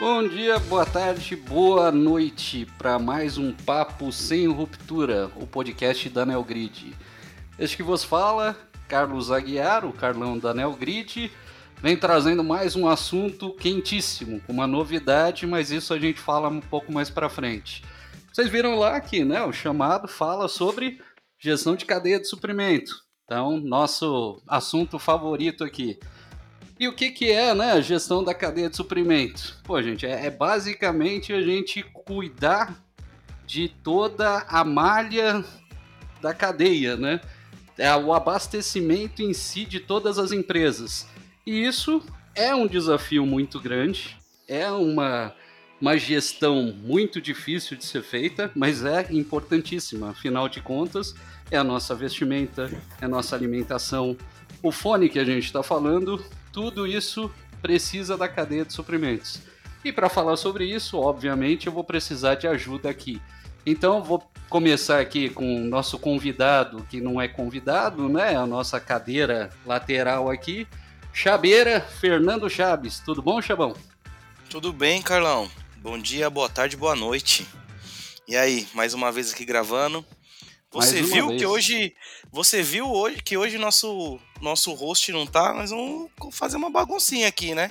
Bom dia, boa tarde, boa noite para mais um Papo Sem Ruptura, o podcast da Neogrid. Este que vos fala, Carlos Aguiar, o Carlão da Neogrid, vem trazendo mais um assunto quentíssimo, com uma novidade, mas isso a gente fala um pouco mais para frente. Vocês viram lá que né, o chamado fala sobre gestão de cadeia de suprimento. Então, nosso assunto favorito aqui. E o que, que é né, a gestão da cadeia de suprimento? Pô, gente, é, é basicamente a gente cuidar de toda a malha da cadeia, né? É o abastecimento em si de todas as empresas. E isso é um desafio muito grande, é uma, uma gestão muito difícil de ser feita, mas é importantíssima. Afinal de contas, é a nossa vestimenta, é a nossa alimentação. O fone que a gente está falando tudo isso precisa da cadeia de suprimentos. E para falar sobre isso, obviamente, eu vou precisar de ajuda aqui. Então, vou começar aqui com o nosso convidado, que não é convidado, né? A nossa cadeira lateral aqui. Chabeira, Fernando Chaves. Tudo bom, Chabão? Tudo bem, Carlão. Bom dia, boa tarde, boa noite. E aí, mais uma vez aqui gravando. Você viu vez. que hoje. Você viu hoje que hoje nosso, nosso host não tá, mas vamos fazer uma baguncinha aqui, né?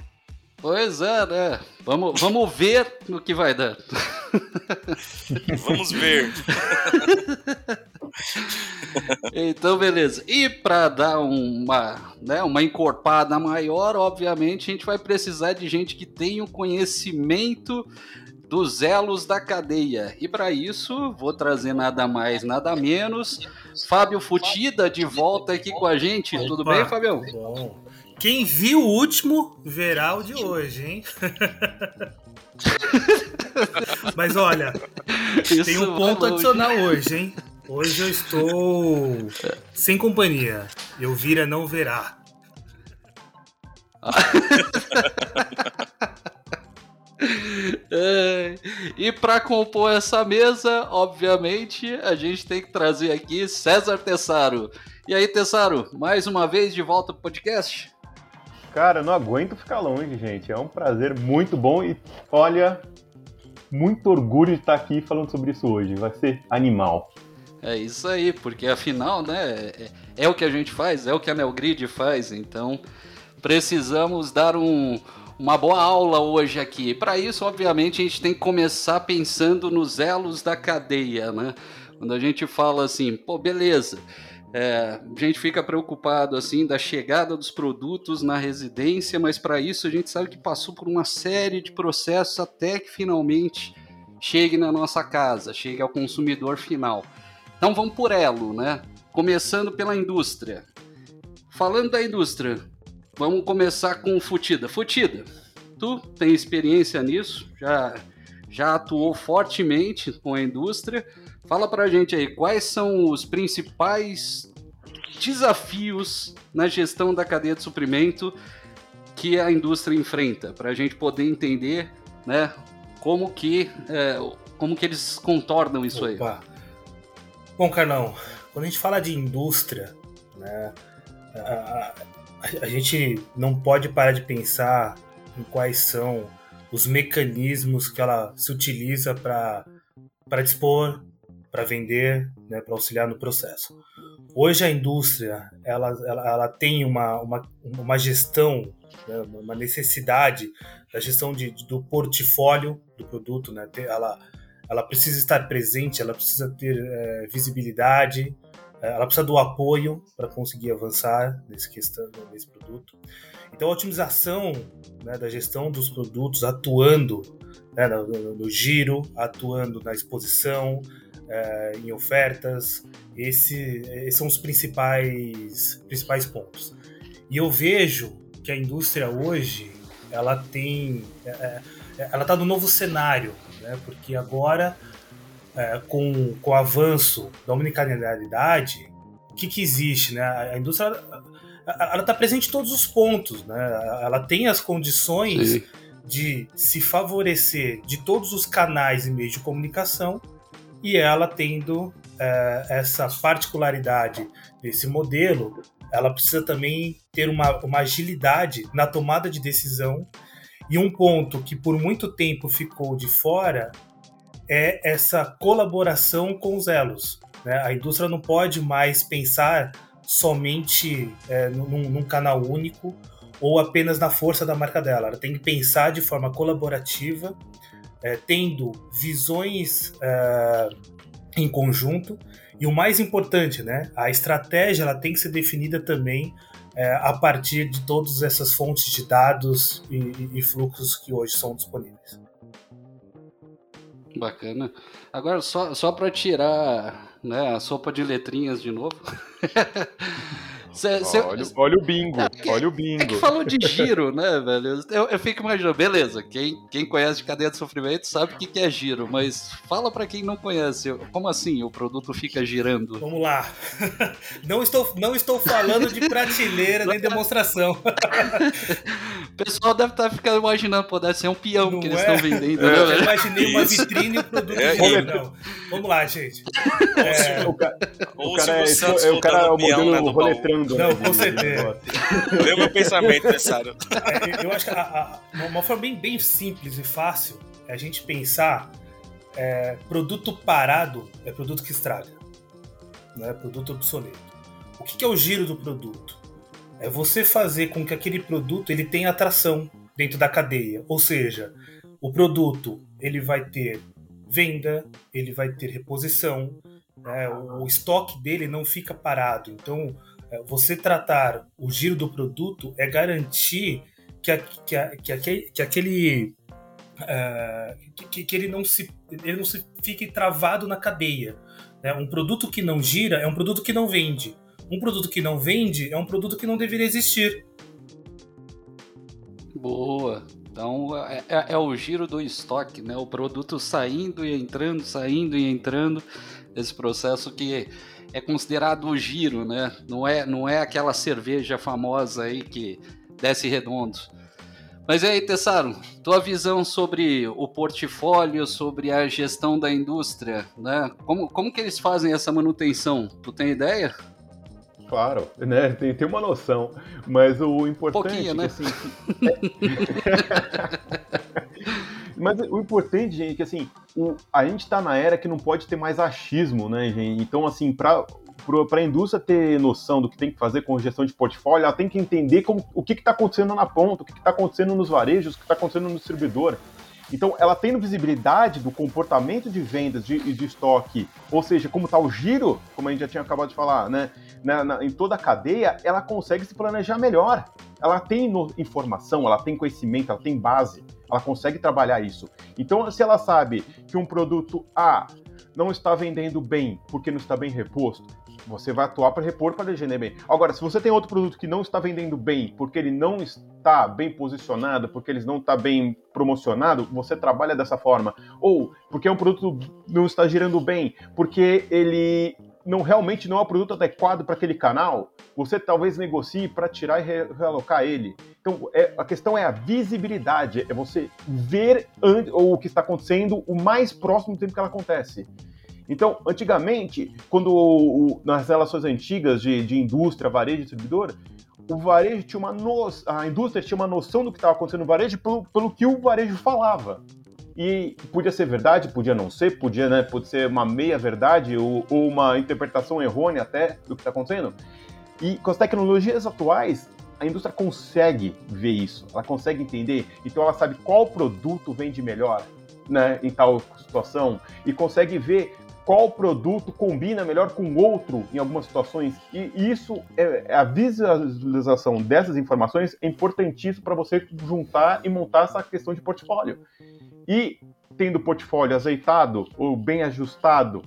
Pois é, né? Vamos, vamos ver no que vai dar. vamos ver. então, beleza. E para dar uma, né, uma encorpada maior, obviamente, a gente vai precisar de gente que tenha o conhecimento dos elos da cadeia. E para isso, vou trazer nada mais, nada menos. Fábio Futida de volta aqui com a gente. Opa, Tudo bem, Fabião? Bom. Quem viu o último verá o de hoje, hein? Mas olha, isso tem um ponto adicional hoje, hein? Hoje eu estou sem companhia. Eu vira não verá. É, e para compor essa mesa, obviamente, a gente tem que trazer aqui César Tessaro. E aí, Tessaro, mais uma vez de volta pro podcast? Cara, não aguento ficar longe, gente. É um prazer muito bom e olha, muito orgulho de estar aqui falando sobre isso hoje. Vai ser animal. É isso aí, porque afinal, né, é, é o que a gente faz, é o que a Nelgrid faz, então precisamos dar um, uma boa aula hoje aqui. Para isso, obviamente, a gente tem que começar pensando nos elos da cadeia, né? Quando a gente fala assim, pô, beleza, é, a gente fica preocupado assim da chegada dos produtos na residência, mas para isso a gente sabe que passou por uma série de processos até que finalmente chegue na nossa casa, chegue ao consumidor final. Então vamos por elo, né? Começando pela indústria. Falando da indústria, Vamos começar com Futida. Futida, tu tem experiência nisso, já, já atuou fortemente com a indústria. Fala pra gente aí, quais são os principais desafios na gestão da cadeia de suprimento que a indústria enfrenta, para a gente poder entender né, como, que, é, como que eles contornam isso Opa. aí. Bom, Carlão, quando a gente fala de indústria, né, a, a gente não pode parar de pensar em quais são os mecanismos que ela se utiliza para dispor, para vender, né, para auxiliar no processo. Hoje a indústria ela, ela, ela tem uma, uma, uma gestão, né, uma necessidade da gestão de, do portfólio do produto. Né, ela, ela precisa estar presente, ela precisa ter é, visibilidade, ela precisa do apoio para conseguir avançar nesse, questão, nesse produto. Então, a otimização né, da gestão dos produtos, atuando né, no, no, giro, atuando na exposição, é, em ofertas, esse, esses são os principais, principais pontos. E eu vejo que a indústria hoje ela tem, é, é ela está no novo cenário, né, porque agora é, com, com o avanço da omnicanalidade, o que, que existe? Né? A indústria ela está presente em todos os pontos, né? ela tem as condições Sim. de se favorecer de todos os canais e meios de comunicação e ela tendo é, essa particularidade desse modelo, ela precisa também ter uma, uma agilidade na tomada de decisão E um ponto que por muito tempo ficou de fora é essa colaboração com os elos. Né? A indústria não pode mais pensar somente é, num, num, canal único ou apenas na força da marca dela. Ela tem que pensar de forma colaborativa, é, tendo visões é, em conjunto. E o mais importante, né, a estratégia ela tem que ser definida também é, a partir de todas essas fontes de dados e, e fluxos que hoje são disponíveis. Bacana. Agora, só, só para tirar né, a sopa de letrinhas de novo. Cê, cê... Olha, olha, o bingo, é que, olha o bingo. É que falou de giro, né, velho? Eu, eu fico imaginando, beleza, quem, quem conhece de cadeia de sofrimento sabe o que, que é giro, mas fala para quem não conhece, como assim o produto fica girando? Vamos lá. Não estou, não estou falando de prateleira nem demonstração. o pessoal deve estar tá ficando imaginando, pô, deve ser um peão não que eles estão é? vendendo. É. Né, eu imaginei uma vitrine e o produto é, giro. Não. Vamos lá, gente. É... O, ca... o cara é, é, o cara é o modelo roletrando Não, com certeza. Leu meu pensamento, pensaram. É, eu acho que a, a, uma forma bem, bem simples e fácil é a gente pensar é, produto parado é produto que estraga. Né? Produto obsoleto. O que, que é o giro do produto? É você fazer com que aquele produto ele tenha atração dentro da cadeia. Ou seja, o produto ele vai ter venda, ele vai ter reposição, né? o estoque dele não fica parado. Então, é, você tratar o giro do produto é garantir que, a, que, a, que, aquele, que aquele uh, que, que, ele não se ele não se fique travado na cadeia. Né? Um produto que não gira é um produto que não vende. Um produto que não vende é um produto que não deveria existir. Boa. Então é, é, é o giro do estoque, né? O produto saindo e entrando, saindo e entrando. Esse processo que é considerado o giro, né? Não é, não é aquela cerveja famosa aí que desce redondo. Mas aí, Tessaro, tua visão sobre o portfólio, sobre a gestão da indústria, né? Como, como que eles fazem essa manutenção? Tu tem ideia? Claro, né? Tem, tem uma noção, mas o importante Pouquinho, né? é assim, Mas o importante, gente, é que assim, o, a gente está na era que não pode ter mais achismo, né, gente? Então, assim, para para a indústria ter noção do que tem que fazer com gestão de portfólio, ela tem que entender como, o que está acontecendo na ponta, o que está acontecendo nos varejos, o que está acontecendo no distribuidor. Então, ela tendo visibilidade do comportamento de vendas e de, de, estoque, ou seja, como está o giro, como a gente já tinha acabado de falar, né, na, na, em toda a cadeia, ela consegue se planejar melhor. Ela tem informação, ela tem conhecimento, ela tem base, ela consegue trabalhar isso. Então, se ela sabe que um produto A não está vendendo bem porque não está bem reposto, você vai atuar para repor para vender bem. Agora, se você tem outro produto que não está vendendo bem, porque ele não está bem posicionado, porque ele não está bem promocionado, você trabalha dessa forma. Ou porque um produto não está girando bem, porque ele não realmente não é o produto adequado para aquele canal, você talvez negocie para tirar e realocar ele. Então, é, a questão é a visibilidade, é você ver o que está acontecendo o mais próximo do tempo que ela acontece. Então, antigamente, quando o, nas relações antigas de, de indústria, varejo e distribuidor, o varejo tinha uma no... a indústria tinha uma noção do que estava acontecendo no varejo pelo, pelo que o varejo falava. E podia ser verdade, podia não ser, podia né, pode ser uma meia verdade ou, ou uma interpretação errônea até do que está acontecendo. E com as tecnologias atuais, a indústria consegue ver isso, ela consegue entender, então ela sabe qual produto vende melhor né, em tal situação e consegue ver qual produto combina melhor com outro em algumas situações. E isso é, é a visualização dessas informações é importantíssimo para você juntar e montar essa questão de portfólio. E tendo o portfólio azeitado ou bem ajustado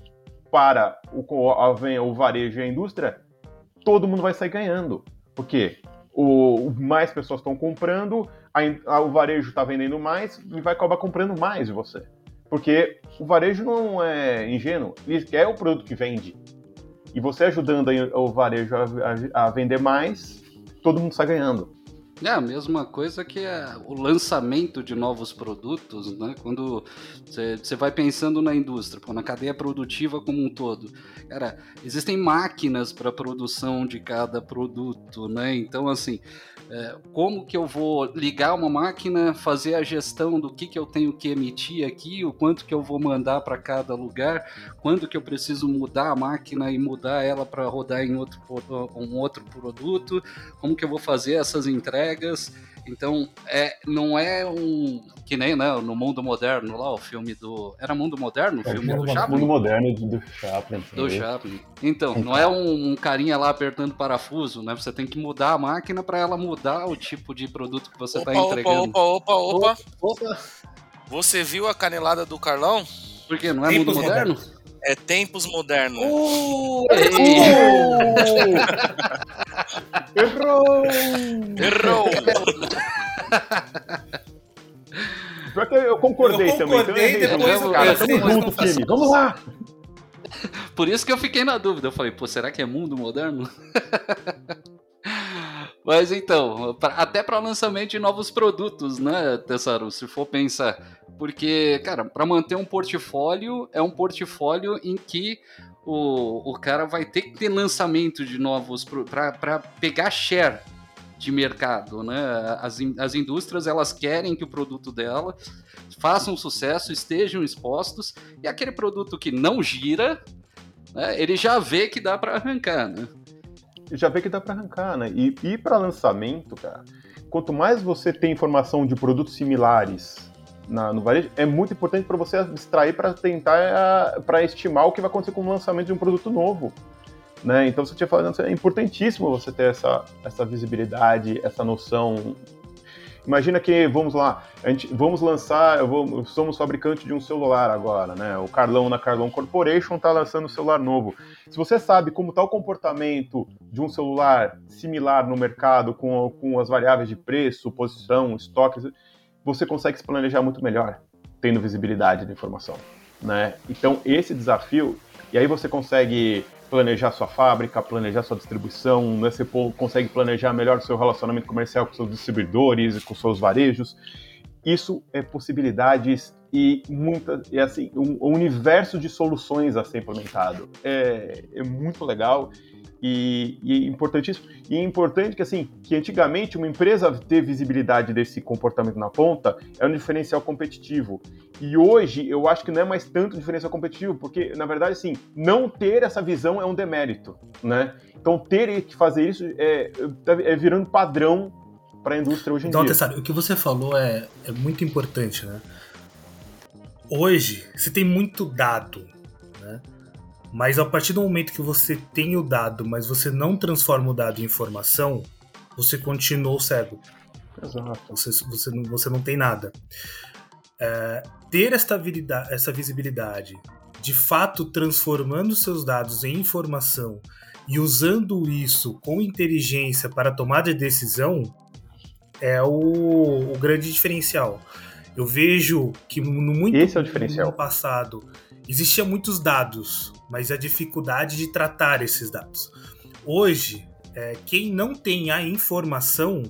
para o, a, o varejo e a indústria, todo mundo vai sair ganhando. Porque o, mais pessoas estão comprando, a, a, o varejo está vendendo mais e vai acabar comprando mais de você. Porque o varejo não é ingênuo, ele quer o produto que vende. E você ajudando o varejo a, a, a vender mais, todo mundo está ganhando. É a mesma coisa que é o lançamento de novos produtos, né? Quando você vai pensando na indústria, na cadeia produtiva como um todo. Cara, existem máquinas para produção de cada produto, né? Então, assim, é, como que eu vou ligar uma máquina, fazer a gestão do que, que eu tenho que emitir aqui, o quanto que eu vou mandar para cada lugar, quando que eu preciso mudar a máquina e mudar ela para rodar em outro, um outro produto, como que eu vou fazer essas entregas. Então, é, não é um. Que nem né, no mundo moderno lá, o filme do. Era Mundo Moderno? O é, filme mundo, do Chaplin? Mundo Moderno do Chaplin. Do Chaplin. Então, não é um, um, carinha lá apertando parafuso, né? Você tem que mudar a máquina para ela mudar o tipo de produto que você está entregando. Opa, opa, opa, opa. opa. Você viu a canelada do Carlão? Por quê? Não é Tempos mundo moderno? É tempos modernos. Uh, Errou! Errou! Pior que eu concordei, eu concordei também. Então depois, cara, tamo junto, time. Vamos lá! Por isso que eu fiquei na dúvida. Eu falei, pô, será que é mundo moderno? Mas então, pra, até para lançamento de novos produtos, né, Tessaru? Se for pensar. Porque, cara, para manter um portfólio, é um portfólio em que o, o cara vai ter que ter lançamento de novos. para pegar share de mercado, né? As, as indústrias elas querem que o produto dela faça um sucesso, estejam expostos, e aquele produto que não gira, né, ele já vê que dá para arrancar, né? Já vê que dá para arrancar, né? E, e para lançamento, cara, quanto mais você tem informação de produtos similares na, no varejo, é muito importante para você extrair para tentar para estimar o que vai acontecer com o lançamento de um produto novo. Né? Então, você tinha falado, é importantíssimo você ter essa, essa visibilidade, essa noção. Imagina que, vamos lá, a gente, vamos lançar, vou, somos fabricante de um celular agora, né? O Carlão na Carlão Corporation está lançando um celular novo. Se você sabe como está o comportamento de um celular similar no mercado, com, com as variáveis de preço, posição, estoque, você consegue se planejar muito melhor, tendo visibilidade da informação. Né? Então, esse desafio, e aí você consegue planejar sua fábrica, planejar sua distribuição, né? você consegue planejar melhor o seu relacionamento comercial com seus distribuidores, com seus varejos. Isso é possibilidades e muita, é assim, um, um universo de soluções a ser implementado. É, é muito legal e, e, é importantíssimo. E é importante que, assim, que antigamente uma empresa ter visibilidade desse comportamento na ponta é um diferencial competitivo. E hoje eu acho que não é mais tanto diferencial competitivo, porque, na verdade, assim, não ter essa visão é um demérito, né? Então, ter que fazer isso é, é virando padrão para a indústria hoje em então, dia. Então, o que você falou é, é muito importante, né? Hoje, se tem muito dado? Mas a partir do momento que você tem o dado, mas você não transforma o dado em informação, você continua cego. Exato. Você, você, não, você não tem nada. É, ter esta essa visibilidade, de fato transformando seus dados em informação e usando isso com inteligência para tomada de decisão, é o, o grande diferencial. Eu vejo que no muito Esse é o diferencial. no passado existia muitos dados, mas a dificuldade de tratar esses dados. Hoje, é, quem não tem a informação,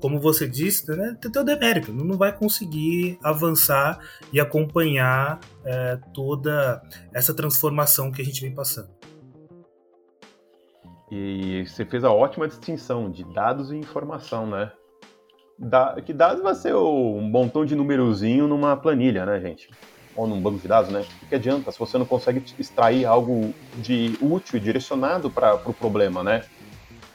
como você disse, né, tem o demérito, não vai conseguir avançar e acompanhar é, toda essa transformação que a gente vem passando. E você fez a ótima distinção de dados e informação, né? Da, que dados vai ser um montão de numerozinho numa planilha, né, gente? Ou num banco de dados, né? O que adianta se você não consegue extrair algo de útil e direcionado para o pro problema, né?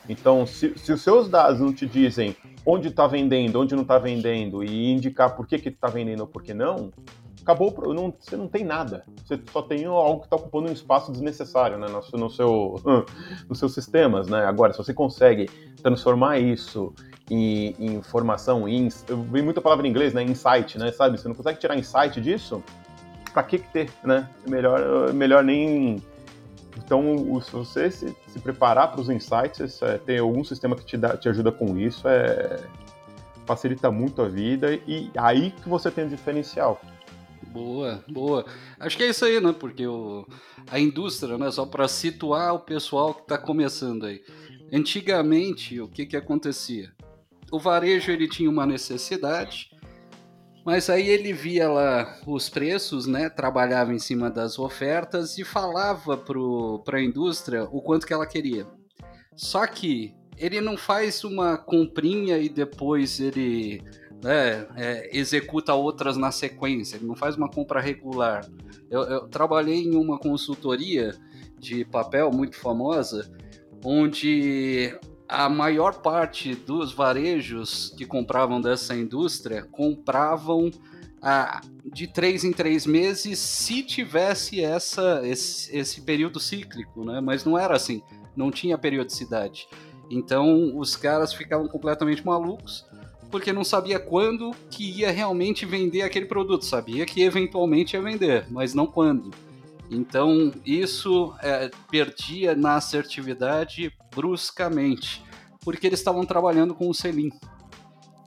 Então, se, se, os seus dados não te dizem onde está vendendo, onde não está vendendo e indicar por que está vendendo ou por que não, acabou, não, você não tem nada. Você só tem algo que está ocupando um espaço desnecessário né, no, no seu, nos seus sistemas. Né? Agora, se você consegue transformar isso em, em informação, em, eu vi muita palavra em inglês, né? Insight, né? Sabe? Você não consegue tirar insight disso? Para que ter, né? Melhor, melhor nem. Então, se você se, se preparar para os insights, é, ter algum sistema que te, dá, te ajuda com isso, é, facilita muito a vida e aí que você tem o diferencial. Boa, boa. Acho que é isso aí, né? Porque o, a indústria, né? Só para situar o pessoal que está começando aí. Antigamente, o que que acontecia? o varejo ele tinha uma necessidade, mas aí ele via lá os preços, né? Trabalhava em cima das ofertas e falava para a indústria o quanto que ela queria. Só que ele não faz uma comprinha e depois ele né, é, executa outras na sequência, ele não faz uma compra regular. Eu, eu trabalhei em uma consultoria de papel muito famosa, onde a maior parte dos varejos que compravam dessa indústria compravam ah, de três em três meses se tivesse essa, esse, esse período cíclico, né? Mas não era assim, não tinha periodicidade. Então os caras ficavam completamente malucos porque não sabia quando que ia realmente vender aquele produto. Sabia que eventualmente ia vender, mas não quando. Então isso é, perdia na assertividade bruscamente, porque eles estavam trabalhando com o selim.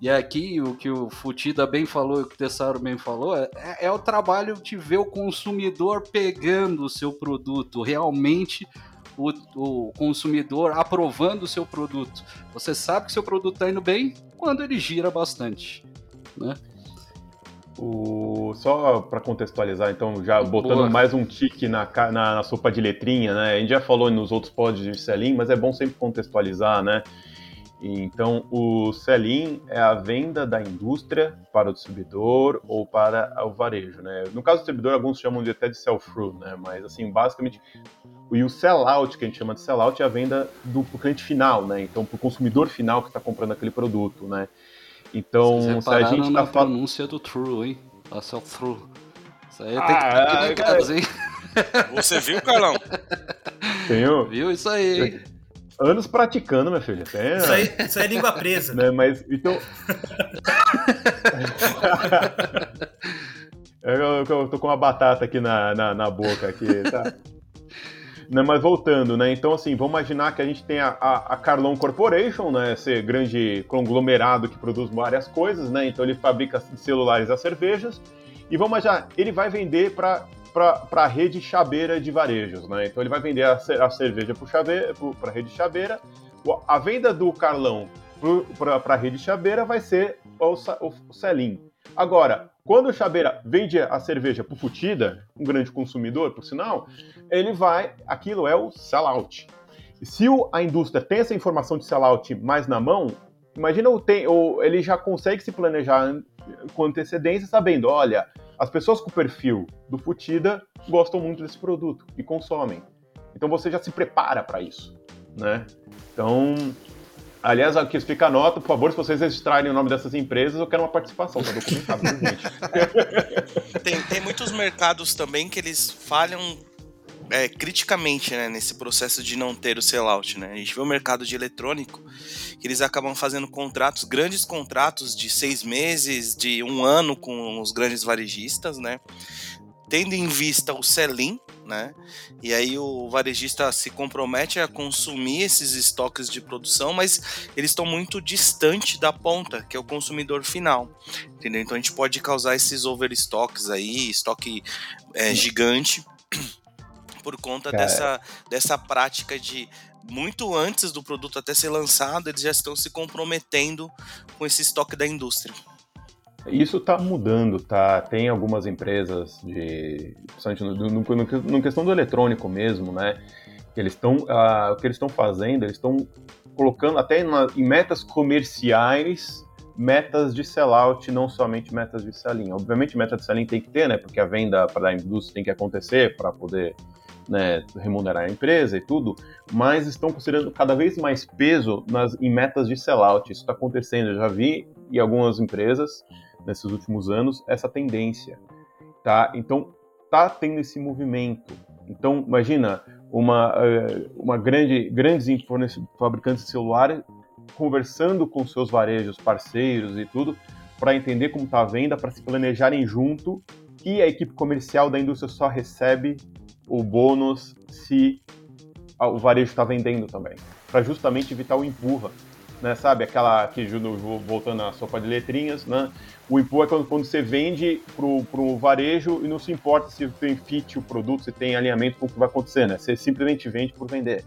E aqui o que o Futida bem falou e o que o Tessaro bem falou é, é, o trabalho de ver o consumidor pegando o seu produto, realmente o, o consumidor aprovando o seu produto. Você sabe que seu produto está indo bem quando ele gira bastante. Né? O, só para contextualizar, então, já botando Boa. mais um tique na, na, na, sopa de letrinha, né? A gente já falou nos outros pods de Selim, mas é bom sempre contextualizar, né? Então, o sell-in é a venda da indústria para o distribuidor ou para o varejo, né? No caso do distribuidor, alguns chamam de até de sell-through, né? Mas, assim, basicamente, e o sell-out, que a gente chama de sell-out, é a venda do cliente final, né? Então, para o consumidor final que está comprando aquele produto, né? Então, se a gente está falando. pronúncia do true, hein? A sell-through. Isso aí ah, tem que ter é, hein? Você viu, Carlão? Tenho. Viu isso aí, hein? Anos praticando, minha filha. Tem, isso, aí, isso aí é língua presa. Né? Mas, então... eu, eu, tô com uma batata aqui na, na, na boca, aqui, tá? Né, mas voltando, né? Então, assim, vamos imaginar que a gente tem a, a, a, Carlon Corporation, né? Esse grande conglomerado que produz várias coisas, né? Então ele fabrica celulares a cervejas. E vamos imaginar, ele vai vender para para a rede chabeira de varejos, né? Então ele vai vender a, a cerveja para a rede chabeira. A venda do Carlão para a rede chabeira vai ser o, o, o Selim. Agora, quando o Chabeira vende a cerveja para o Futida, um grande consumidor, por sinal, ele vai, aquilo é o sellout. Se o, a indústria tem essa informação de sellout mais na mão, imagina o tem, ou ele já consegue se planejar com antecedência, sabendo, olha, as pessoas com o perfil do Futida gostam muito desse produto e consomem. Então você já se prepara para isso, né? Então, aliás, aqui fica a nota, por favor, se vocês registrarem o nome dessas empresas, eu quero uma participação, tá documentado, gente? tem, tem muitos mercados também que eles falham é, criticamente né, nesse processo de não ter o sellout. Né? A gente vê o mercado de eletrônico que eles acabam fazendo contratos, grandes contratos de seis meses, de um ano com os grandes varejistas, né? tendo em vista o sell-in, né? E aí o varejista se compromete a consumir esses estoques de produção, mas eles estão muito distante da ponta, que é o consumidor final, entendeu? Então a gente pode causar esses overstocks aí, estoque é, gigante por conta dessa, dessa prática de muito antes do produto até ser lançado, eles já estão se comprometendo com esse estoque da indústria. Isso está mudando, tá? Tem algumas empresas de, no, no, no, no questão do eletrônico mesmo, né? Eles estão, uh, o que eles estão fazendo, eles estão colocando até na, em metas comerciais metas de sellout, não somente metas de sell-in. Obviamente, meta de sell-in tem que ter, né? Porque a venda para a indústria tem que acontecer para poder né, remunerar a empresa e tudo, mas estão considerando cada vez mais peso nas, em metas de sellout. Isso está acontecendo, eu já vi em algumas empresas nesses últimos anos essa tendência, tá? Então tá tendo esse movimento. Então imagina uma, eh, uma grande grandes fabricantes de celular conversando com seus varejos parceiros e tudo para entender como está a venda, para se planejarem junto e a equipe comercial da indústria só recebe o bônus se o varejo está vendendo também, para justamente evitar o empurra, né? Sabe aquela que voltando à sopa de letrinhas, né? O empurra é quando, quando você vende pro, pro varejo e não se importa se tem fit o produto, se tem alinhamento com o que vai acontecer, né? Você simplesmente vende por vender.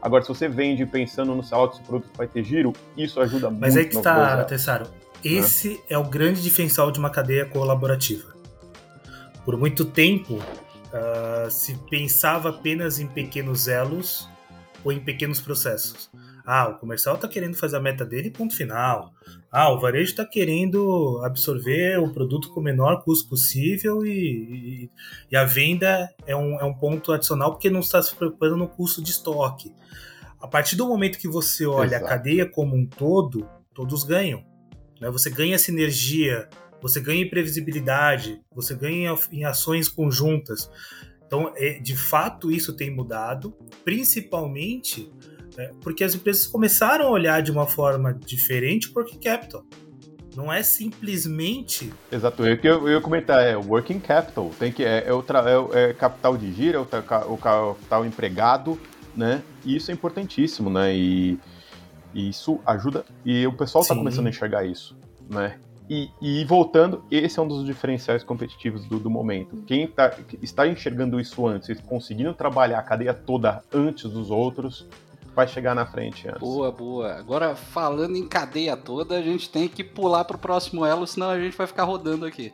Agora, se você vende pensando no sell-out, se o produto vai ter giro, isso ajuda Mas muito. Mas aí que está, Tessaro. Esse né? é o grande diferencial de uma cadeia colaborativa. Por muito tempo, uh, se pensava apenas em pequenos elos ou em pequenos processos. Ah, o comercial está querendo fazer a meta dele, ponto final. Ah, o varejo está querendo absorver o produto com o menor custo possível e, e, e, a venda é um, é um ponto adicional porque não está se preocupando no custo de estoque. A partir do momento que você olha Exato. a cadeia como um todo, todos ganham. Né? Você ganha sinergia, você ganha em previsibilidade, você ganha em ações conjuntas. Então, é, de fato, isso tem mudado, principalmente é, porque as empresas começaram a olhar de uma forma diferente porque capital. Não é simplesmente. Exato, eu, eu, eu ia comentar, é working capital. Tem que, é, é, o, é, é capital de giro, é o, o capital empregado, né? E isso é importantíssimo, né? E, e isso ajuda. E o pessoal está começando a enxergar isso, né? E, e, voltando, esse é um dos diferenciais competitivos do, do momento. Quem tá, está enxergando isso antes, conseguindo trabalhar a cadeia toda antes dos outros, vai chegar na frente antes. Boa, boa. Agora, falando em cadeia toda, a gente tem que pular para o próximo elo, senão a gente vai ficar rodando aqui.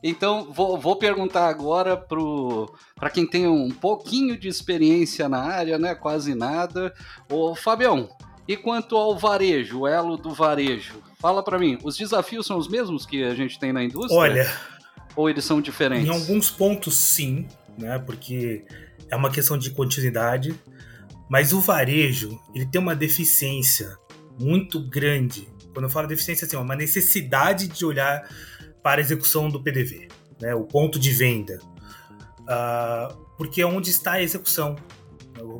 Então, vou, vou perguntar agora para quem tem um pouquinho de experiência na área, né? Quase nada. Ô, Fabião, e quanto ao varejo, o elo do varejo? Fala para mim, os desafios são os mesmos que a gente tem na indústria? Olha. Ou eles são diferentes? Em alguns pontos, sim, né? Porque é uma questão de continuidade. Mas o varejo, ele tem uma deficiência muito grande. Quando eu falo deficiência, assim, uma necessidade de olhar para a execução do PDV, né, o ponto de venda. Uh, porque é onde está a execução.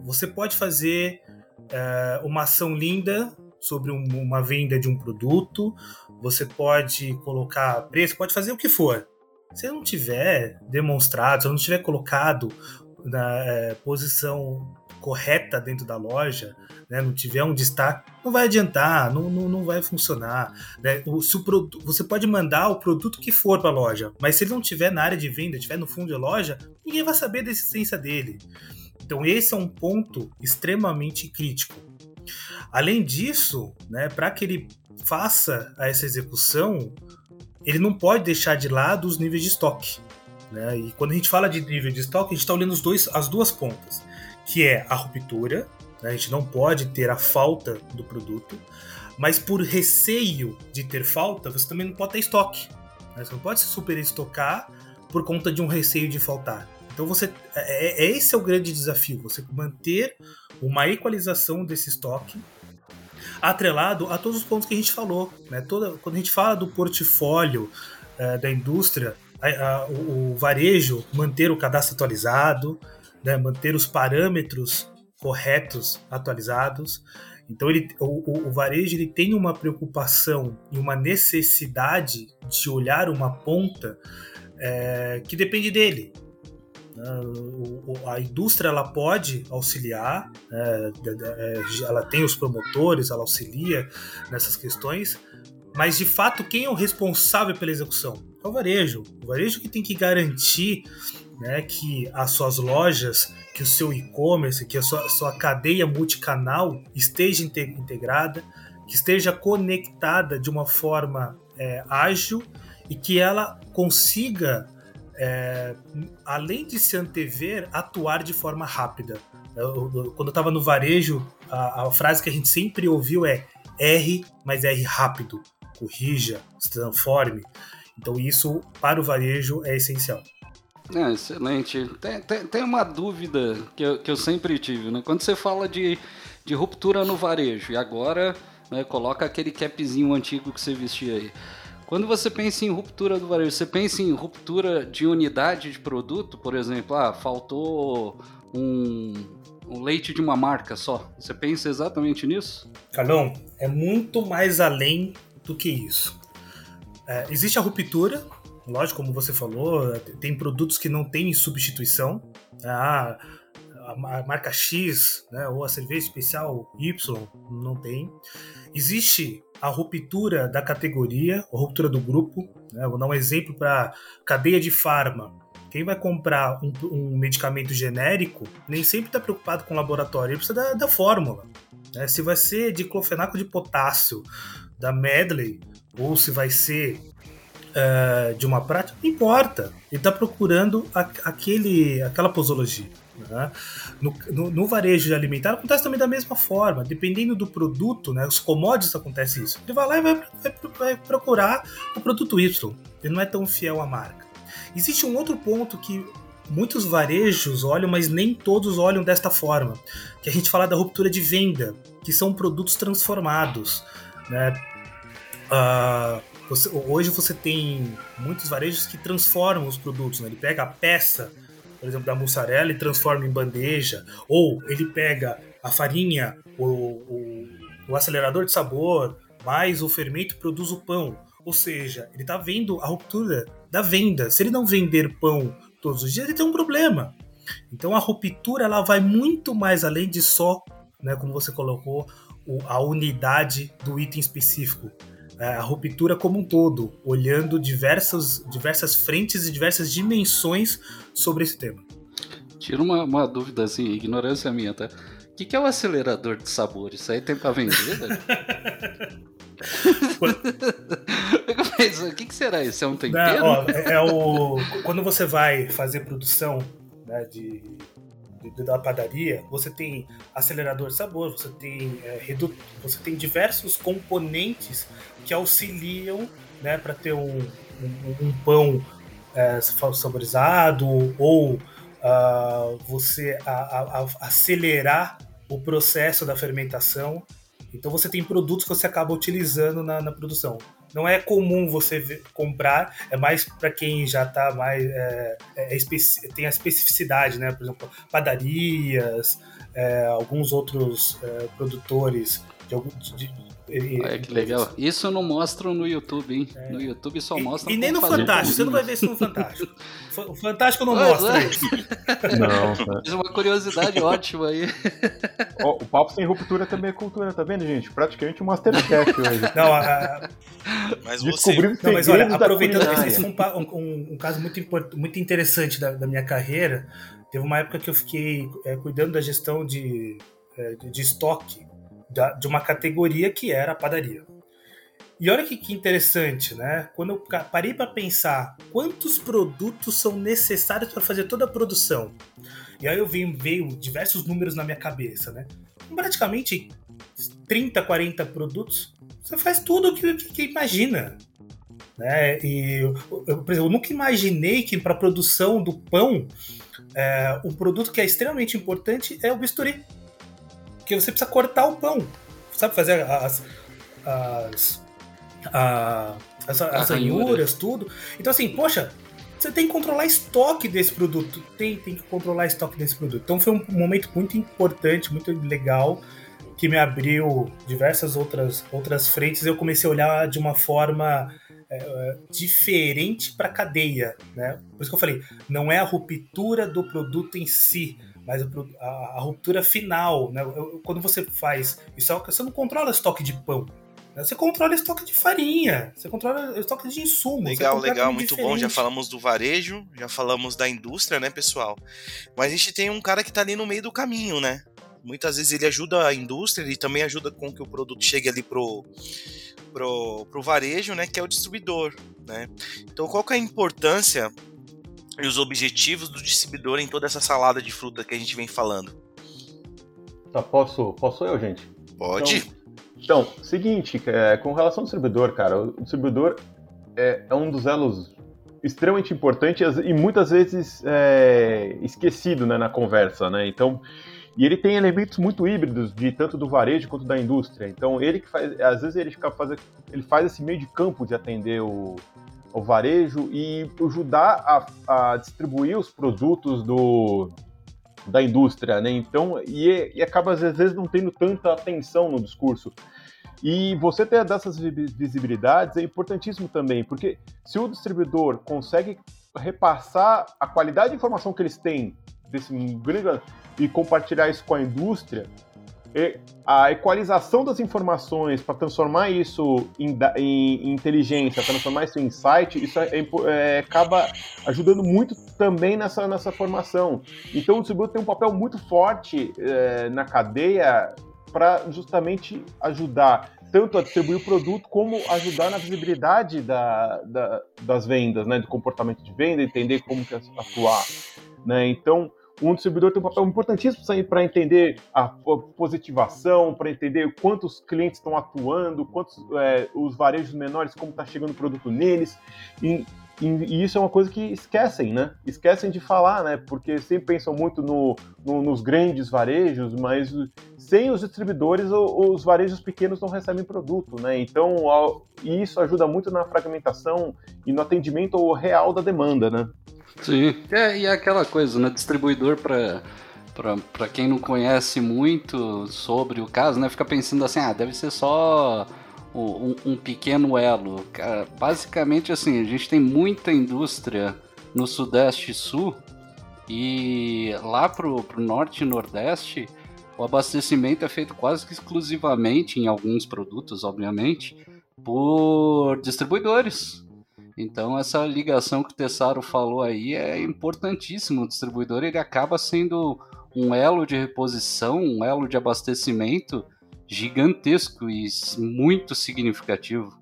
Você pode fazer uh, uma ação linda sobre um, uma venda de um produto, você pode colocar preço, pode fazer o que for. Se não tiver demonstrado, se não tiver colocado na é, posição correta dentro da loja, né, não tiver um destaque, não vai adiantar, não, não, não vai funcionar. Né? O, se o produto, você pode mandar o produto que for para a loja, mas se ele não tiver na área de venda, tiver no fundo da loja, ninguém vai saber da existência dele. Então esse é um ponto extremamente crítico. Além disso, né, para que ele faça essa execução, ele não pode deixar de lado os níveis de estoque. Né? E quando a gente fala de nível de estoque, a gente está olhando dois, as duas pontas que é a ruptura. Né? A gente não pode ter a falta do produto, mas por receio de ter falta, você também não pode ter estoque. Né? Você não pode se super estocar por conta de um receio de faltar. Então você é, é, esse é o grande desafio, você manter uma equalização desse estoque atrelado a todos os pontos que a gente falou. Né? Toda, quando a gente fala do portfólio uh, da indústria, a, a, o, o, varejo manter o cadastro atualizado, né, manter os parâmetros corretos atualizados. Então ele, o, o, varejo ele tem uma preocupação e uma necessidade de olhar uma ponta é, que depende dele. Né. A indústria ela pode auxiliar, é, é, ela tem os promotores, ela auxilia nessas questões, mas de fato quem é o responsável pela execução? É o varejo. O varejo que tem que garantir né, que as suas lojas, que o seu e-commerce, que a sua, sua cadeia multicanal esteja integrada, que esteja conectada de uma forma é, ágil e que ela consiga, é, além de se antever, atuar de forma rápida. Eu, eu, quando eu estava no varejo, a, a, frase que a gente sempre ouviu é R, mas R rápido, corrija, se transforme. Então isso para o varejo é essencial. É, excelente. Tem, tem, tem, uma dúvida que eu, que eu sempre tive, né? Quando você fala de, de ruptura no varejo, e agora né, coloca aquele capzinho antigo que você vestia aí. Quando você pensa em ruptura do varejo, você pensa em ruptura de unidade de produto, por exemplo, ah, faltou um, um leite de uma marca só. Você pensa exatamente nisso? Carlão, é muito mais além do que isso. É, existe a ruptura, lógico, como você falou, tem produtos que não têm substituição. Ah, a marca X, né, ou a cerveja especial Y, não tem. Existe a ruptura da categoria, a ruptura do grupo. Né, vou dar um exemplo para cadeia de farma. quem vai comprar um, um medicamento genérico nem sempre está preocupado com o laboratório, ele precisa da, da fórmula. Né? Se vai ser diclofenaco de potássio da Medley ou se vai ser uh, de uma prática, não importa. Ele está procurando a, aquele, aquela posologia. Né? No, no, no, varejo alimentar acontece também da mesma forma, dependendo do produto, né, os commodities acontece isso. Ele vai lá e vai, vai, vai procurar o produto Y, ele não é tão fiel à marca. Existe um outro ponto que muitos varejos olham, mas nem todos olham desta forma, que a gente fala da ruptura de venda, que são produtos transformados. Né? Uh, você, hoje você tem muitos varejos que transformam os produtos, né? ele pega a peça por exemplo, da mussarela e transforma em bandeja, ou ele pega a farinha, o, o, o acelerador de sabor, mais o fermento produz o pão. Ou seja, ele está vendo a ruptura da venda. Se ele não vender pão todos os dias, ele tem um problema. Então a ruptura ela vai muito mais além de só, né, como você colocou, a unidade do item específico. É, a ruptura como um todo, olhando diversas, diversas frentes e diversas dimensões sobre esse tema. Tira uma, uma dúvida assim, ignorância minha, tá? O que, que é o acelerador de sabor? Isso aí tem pra vender? Né? o que, que será isso? É um tempero? Não, ó, é, é, o... Quando você vai fazer produção né, de da padaria, você tem acelerador de sabor, você tem é, redu... você tem diversos componentes que auxiliam né, para ter um, um, um pão é, saborizado ou uh, você a, a, a acelerar o processo da fermentação. Então você tem produtos que você acaba utilizando na, na produção. Não é comum você comprar, é mais para quem já está mais. É, é, é tem a especificidade, né? Por exemplo, padarias, é, alguns outros é, produtores de, de, Olha que legal. Isso não mostram no YouTube, hein? É. No YouTube só mostra. E, e nem no Fantástico, você não vai ver isso no Fantástico. O Fantástico não mostra é. isso. Não. Fiz uma curiosidade ótima aí. Oh, o Papo Sem Ruptura também é cultura, tá vendo, gente? Praticamente um Masterchef hoje. Não, a... Mas Descobrimos você... Não, mas olha, aproveitando, esse foi um, um, um, caso muito, muito interessante da, da, minha carreira. Teve uma época que eu fiquei é, cuidando da gestão de, é, de estoque de uma categoria que era a padaria. E olha que, que interessante, né? Quando eu parei para pensar quantos produtos são necessários para fazer toda a produção, e aí eu veio, veio diversos números na minha cabeça, né? Praticamente 30, 40 produtos, você faz tudo o que, que, que, imagina. Né? E eu, eu, exemplo, eu nunca imaginei que para a produção do pão, é, um produto que é extremamente importante é o bisturi. Porque você precisa cortar o pão. Sabe fazer as. as. A, as, as ranhuras, tudo. Então, assim, poxa, você tem que controlar estoque desse produto. Tem, tem que controlar estoque desse produto. Então foi um momento muito importante, muito legal, que me abriu diversas outras, outras frentes. Eu comecei a olhar de uma forma é, diferente para cadeia. Né? Por isso que eu falei, não é a ruptura do produto em si, mas a, a, ruptura final, né? quando você faz isso, é você não controla estoque de pão. Né? Você controla estoque de farinha, você controla estoque de insumo. Legal, legal, muito diferente. bom. Já falamos do varejo, já falamos da indústria, né, pessoal? Mas a gente tem um cara que está ali no meio do caminho, né? Muitas vezes ele ajuda a indústria e também ajuda com que o produto chegue ali pro, pro, pro varejo, né? Que é o distribuidor, né? Então, qual que é a importância e os objetivos do distribuidor em toda essa salada de fruta que a gente vem falando. Tá, posso, posso eu, gente? Pode. Então, então seguinte, é, com relação ao distribuidor, cara, o distribuidor é, é um dos elos extremamente importantes e muitas vezes é, esquecido né, na conversa, né? Então, e ele tem elementos muito híbridos de tanto do varejo quanto da indústria. Então, ele que faz, às vezes ele fica faz, ele faz esse meio de campo de atender o, ao varejo e ajudar a, a distribuir os produtos do, da indústria, né? Então, e, e, acaba às vezes não tendo tanta atenção no discurso. E você ter dessas visibilidades é importantíssimo também, porque se o distribuidor consegue repassar a qualidade de informação que eles têm desse grande e compartilhar isso com a indústria, a equalização das informações para transformar isso em, em, inteligência, transformar isso em insight, isso é, é, acaba ajudando muito também nessa, nessa formação. Então o distribuidor tem um papel muito forte é, na cadeia para justamente ajudar tanto a distribuir o produto como ajudar na visibilidade da, da, das vendas, né, do comportamento de venda, entender como que atuar. Né? Então, um distribuidor tem um papel importantíssimo para entender a positivação, para entender quantos clientes estão atuando, quantos é, os varejos menores, como está chegando o produto neles. E, e, isso é uma coisa que esquecem, né? Esquecem de falar, né? Porque sempre pensam muito no, no, nos grandes varejos, mas sem os distribuidores, os varejos pequenos não recebem produto, né? Então, isso ajuda muito na fragmentação e no atendimento real da demanda, né? Sim, é, e é aquela coisa, né? Distribuidor para para quem não conhece muito sobre o caso, né? Fica pensando assim, ah, deve ser só um, um pequeno elo. Cara, basicamente assim, a gente tem muita indústria no Sudeste e Sul e lá pro, pro Norte e Nordeste o abastecimento é feito quase que exclusivamente, em alguns produtos, obviamente, por distribuidores. Então essa ligação que o Tessaro falou aí é importantíssima. O distribuidor ele acaba sendo um elo de reposição, um elo de abastecimento gigantesco e muito significativo.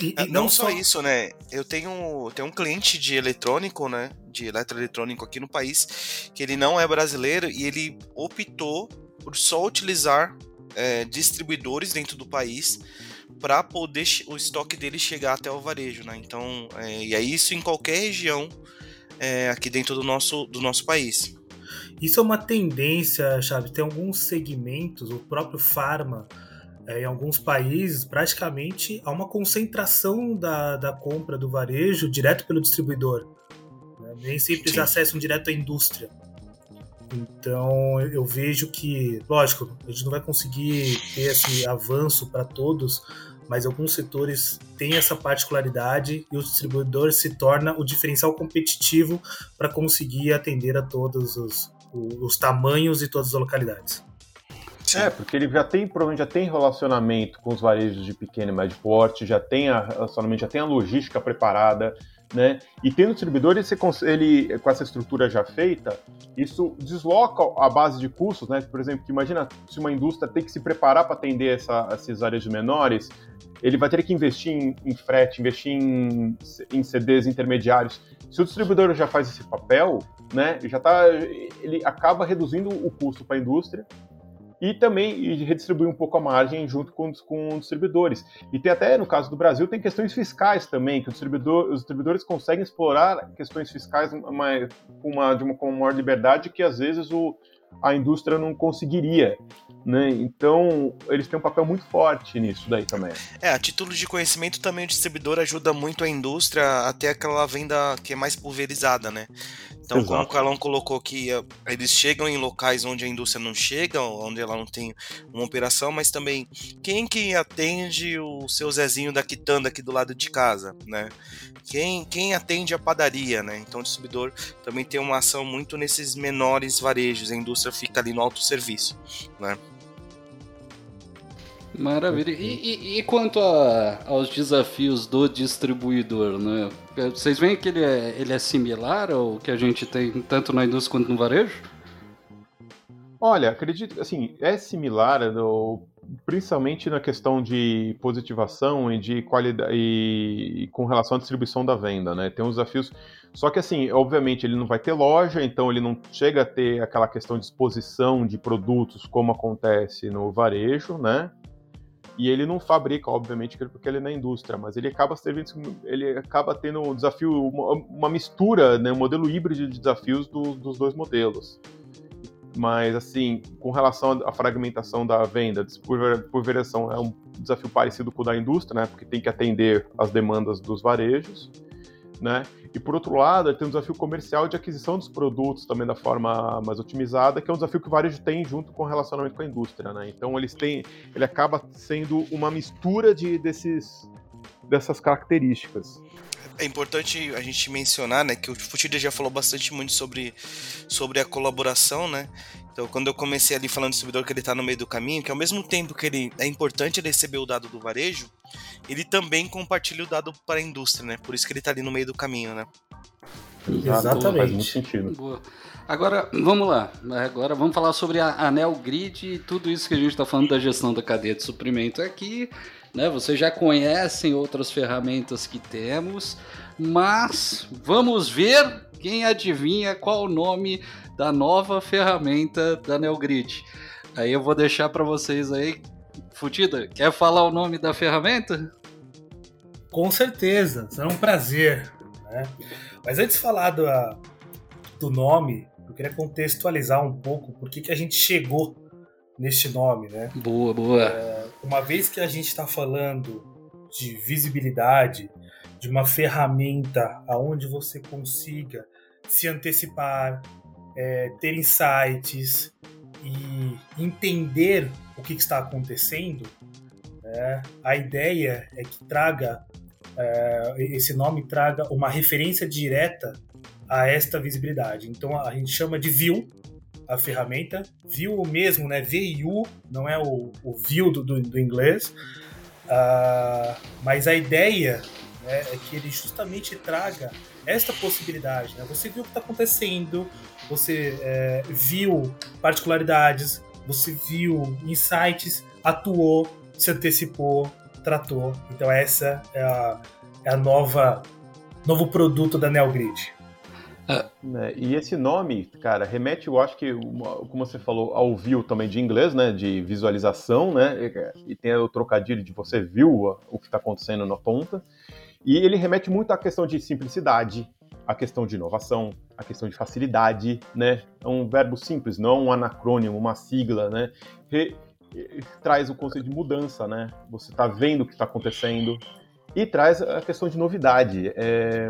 E, e não, não, só isso, né? Eu tenho, tenho um cliente de eletrônico, né? De eletroeletrônico aqui no país, que ele não é brasileiro e ele optou por só utilizar é, distribuidores dentro do país para poder o estoque dele chegar até o varejo, né? Então, é, e é isso em qualquer região é, aqui dentro do nosso, do nosso país. Isso é uma tendência, Chaves. Tem alguns segmentos, o próprio farma, é, em alguns países, praticamente há uma concentração da, da compra do varejo direto pelo distribuidor. Né? Nem sempre eles acessam direto à indústria. Então eu vejo que, lógico, a gente não vai conseguir ter esse avanço para todos, mas alguns setores têm essa particularidade e o distribuidor se torna o diferencial competitivo para conseguir atender a todos os, os tamanhos e todas as localidades. É, porque ele já tem, provavelmente já tem relacionamento com os varejos de pequeno e médio porte, já tem a relacionamento, já tem a logística preparada, né? E tendo distribuidor, ele, ele, com essa estrutura já feita, isso desloca a base de custos, né? Por exemplo, imagina se uma indústria tem que se preparar para atender essa, esses áreas menores, ele vai ter que investir em, em frete, investir em, em, CDs intermediários. Se o distribuidor já faz esse papel, né, já tá, ele acaba reduzindo o custo para a indústria e também redistribuir um pouco a margem junto com, com os distribuidores. E tem até, no caso do Brasil, tem questões fiscais também, que distribuidor, os distribuidores conseguem explorar questões fiscais com, uma, de uma, com maior liberdade que às vezes o, a indústria não conseguiria. Né? Então, eles têm um papel muito forte nisso daí também. É, a título de conhecimento também o distribuidor ajuda muito a indústria até aquela venda que é mais pulverizada, né? Então, Exato. como o Carlão colocou que eh, eles chegam em locais onde a indústria não chega, onde ela não tem uma operação, mas também quem que atende o seu Zezinho da quitanda aqui do lado de casa, né? Quem, quem atende a padaria, né? Então o distribuidor também tem uma ação muito nesses menores varejos, a indústria fica ali no autosserviço, né? Maravilha. E, e, e quanto a, aos desafios do distribuidor, né? Vocês veem que ele é, ele é similar ao que a gente tem tanto na indústria quanto no varejo? Olha, acredito que assim, é similar, principalmente na questão de positivação e de qualidade e, e com relação à distribuição da venda, né? Tem uns desafios. Só que assim, obviamente ele não vai ter loja, então ele não chega a ter aquela questão de exposição de produtos como acontece no varejo, né? E ele não fabrica, obviamente, porque ele é na indústria, mas ele acaba servindo, ele acaba tendo um desafio, uma, uma mistura, né, um modelo híbrido de desafios do, dos dois modelos. Mas, assim, com relação à fragmentação da venda, por, variação, é um desafio parecido com o da indústria, né, porque tem que atender as demandas dos varejos né? E por outro lado, tem um desafio comercial de aquisição dos produtos também da forma mais otimizada, que é um desafio que o varejo tem junto com o relacionamento com a indústria, né? Então eles têm, ele acaba sendo uma mistura de desses dessas características. É importante a gente mencionar, né, que o Futida já falou bastante muito sobre, sobre a colaboração, né? Então, quando eu comecei ali falando do distribuidor que ele está no meio do caminho, que ao mesmo tempo que ele é importante ele receber o dado do varejo, ele também compartilha o dado para a indústria, né? Por isso que ele está ali no meio do caminho, né? Exatamente. Faz muito sentido. Boa. Agora, vamos lá. Agora vamos falar sobre a Anel Grid e tudo isso que a gente está falando da gestão da cadeia de suprimento aqui. Né? Vocês já conhecem outras ferramentas que temos, mas vamos ver quem adivinha qual o nome da nova ferramenta da NeoGrid. Aí eu vou deixar para vocês aí. Futida, quer falar o nome da ferramenta? Com certeza, será um prazer. Né? Mas antes de falar do, do nome, eu queria contextualizar um pouco por que, a gente chegou neste nome, né? Boa, boa. É, uma vez que a gente está falando de visibilidade, de uma ferramenta aonde você consiga se antecipar, é, ter insights e entender o que, está acontecendo, né? a ideia é que traga é, esse nome traga uma referência direta a esta visibilidade. Então a gente chama de view a ferramenta, view mesmo, né? VU, não é o, o view do, do, do inglês, uh, mas a ideia né, é que ele justamente traga esta possibilidade. Né? Você viu o que está acontecendo, você é, viu particularidades, você viu insights, atuou, se antecipou, tratou. Então essa é a, é a nova novo produto da NeoGrid. É. Né, e esse nome, cara, remete, eu acho que, como você falou, ao view também de inglês, né, de visualização, né, e tem o trocadilho de você viu o que está acontecendo na ponta. E ele remete muito à questão de simplicidade, à questão de inovação, à questão de facilidade, né? É um verbo simples, não um anacrônimo, uma sigla, né? Re, traz o conceito de mudança, né? Você está vendo o que está acontecendo e traz a questão de novidade. É,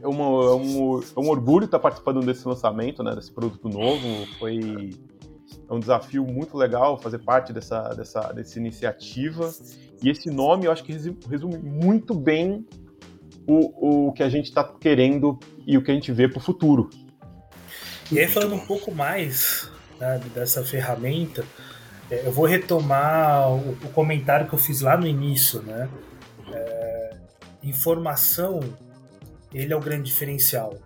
é, uma, é, um, é um orgulho estar participando desse lançamento, né? Desse produto novo. Foi é um desafio muito legal fazer parte dessa, dessa, dessa iniciativa. E esse nome eu acho que resume muito bem o, o que a gente está querendo e o que a gente vê para o futuro. E aí, falando um pouco mais né, dessa ferramenta, é, eu vou retomar o, o, comentário que eu fiz lá no início, né? É, informação, ele é o grande diferencial.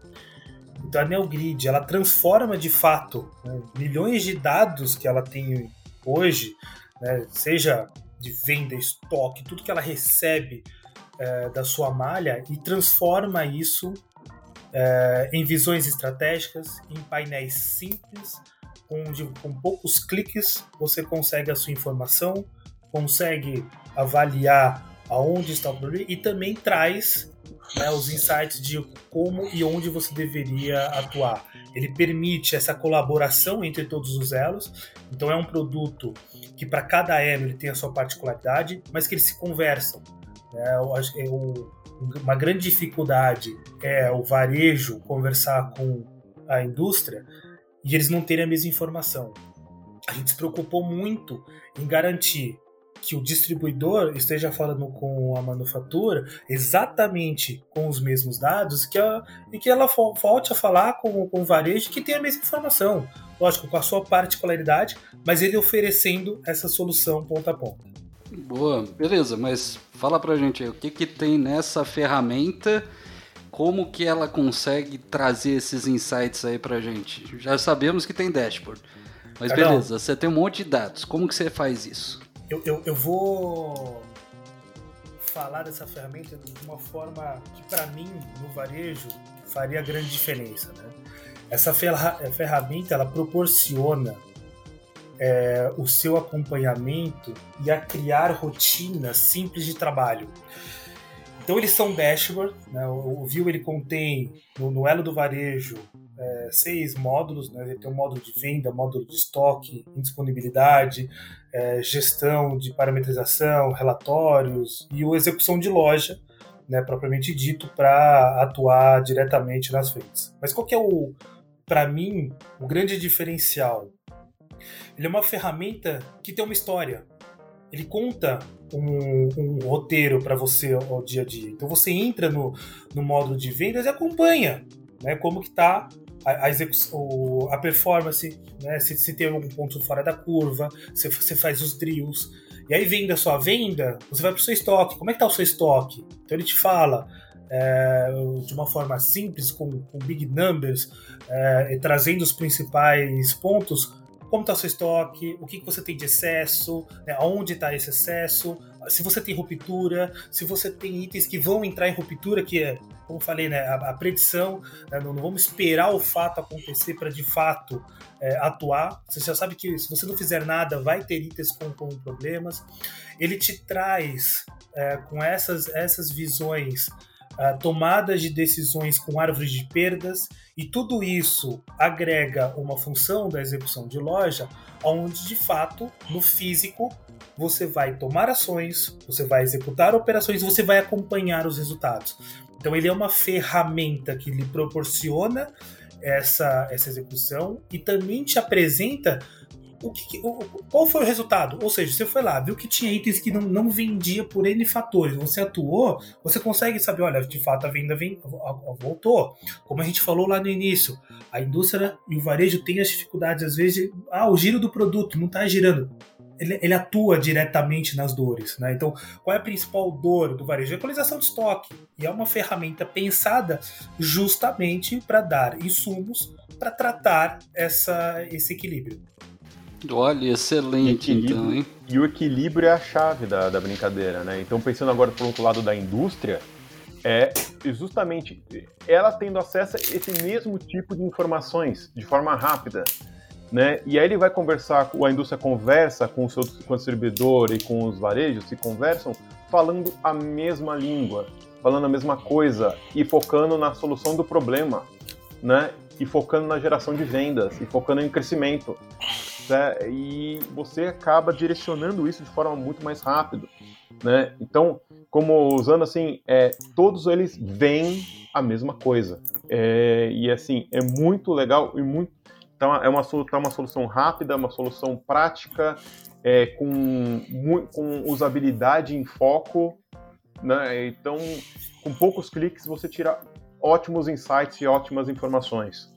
Então a NeoGrid, ela transforma de fato né, milhões de dados que ela tem hoje, né, seja de venda, estoque, tudo que ela recebe é, da sua malha e transforma isso é, em visões estratégicas, em painéis simples, onde com poucos cliques você consegue a sua informação, consegue avaliar aonde está o problema e também traz né, os insights de como e onde você deveria atuar. Ele permite essa colaboração entre todos os elos. Então é um produto que para cada elo ele tem a sua particularidade, mas que eles se conversam. Né? uma grande dificuldade é o varejo conversar com a indústria e eles não terem a mesma informação. A gente se preocupou muito em garantir que o distribuidor esteja falando com a manufatura exatamente com os mesmos dados que a, e que ela volte a falar com, com o varejo que tem a mesma informação. Lógico, com a sua particularidade, mas ele oferecendo essa solução ponta a ponta. Boa, beleza, mas fala pra gente aí, o que, que tem nessa ferramenta, como que ela consegue trazer esses insights aí pra gente? Já sabemos que tem dashboard, mas beleza, você tem um monte de dados, como que você faz isso? eu, eu, eu vou falar dessa ferramenta de uma forma que, para mim, no varejo, faria grande diferença. Né? Essa ferramenta ela proporciona é, o seu acompanhamento e a criar rotinas simples de trabalho. Então eles são dashboard, né? o, o View ele contém no, no elo do varejo é, seis módulos, né? Ele tem um módulo de venda, módulo de estoque, indisponibilidade, é, gestão de parametrização, relatórios e o execução de loja, né, propriamente dito, para atuar diretamente nas frentes. Mas qual que é o, para mim, o grande diferencial? Ele é uma ferramenta que tem uma história. Ele conta um, um roteiro para você ao dia a dia. Então você entra no, no módulo de vendas e acompanha né, como que está a, a, a performance, né? Se, se tem algum ponto fora da curva, você, você faz os drills. E aí vem da sua venda, você vai para o seu estoque. Como é que está o seu estoque? Então ele te fala é, de uma forma simples, com, com big numbers, é, trazendo os principais pontos como está seu estoque, o que, que você tem de excesso, né, aonde está esse excesso, se você tem ruptura, se você tem itens que vão entrar em ruptura, que é, como falei, né, a, a predição, né, não, não, vamos esperar o fato acontecer para de fato é, atuar. Você já sabe que se você não fizer nada, vai ter itens com, com problemas. Ele te traz é, com essas, essas visões tomadas de decisões com árvores de perdas, e tudo isso agrega uma função da execução de loja, onde de fato, no físico, você vai tomar ações, você vai executar operações, você vai acompanhar os resultados. Então ele é uma ferramenta que lhe proporciona essa, essa execução e também te apresenta o que, o, qual foi o resultado? Ou seja, você foi lá, viu que tinha itens que não, não vendia por N fatores, você atuou, você consegue saber, olha, de fato a venda vem, voltou. Como a gente falou lá no início, a indústria e o varejo têm as dificuldades, às vezes, de, ah, o giro do produto não está girando. Ele, ele, atua diretamente nas dores. Né? Então, qual é a principal dor do varejo? A equalização de estoque. E é uma ferramenta pensada justamente para dar insumos para tratar essa, esse equilíbrio. Olha, excelente então, hein? E o equilíbrio é a chave da, da brincadeira, né? Então, pensando agora por outro lado da indústria, é justamente ela tendo acesso a esse mesmo tipo de informações de forma rápida, né? E aí ele vai conversar, a indústria conversa com o seu com o distribuidor e com os varejos, se conversam falando a mesma língua, falando a mesma coisa e focando na solução do problema, né? E focando na geração de vendas e focando em crescimento né? E você acaba direcionando isso de forma muito mais rápida, né? Então, como usando assim, é, todos eles veem a mesma coisa. É, e assim, é muito legal e muito. Então, é uma, tá uma solução rápida, uma solução prática, é, com, com usabilidade em foco. Né? Então, com poucos cliques, você tira ótimos insights e ótimas informações.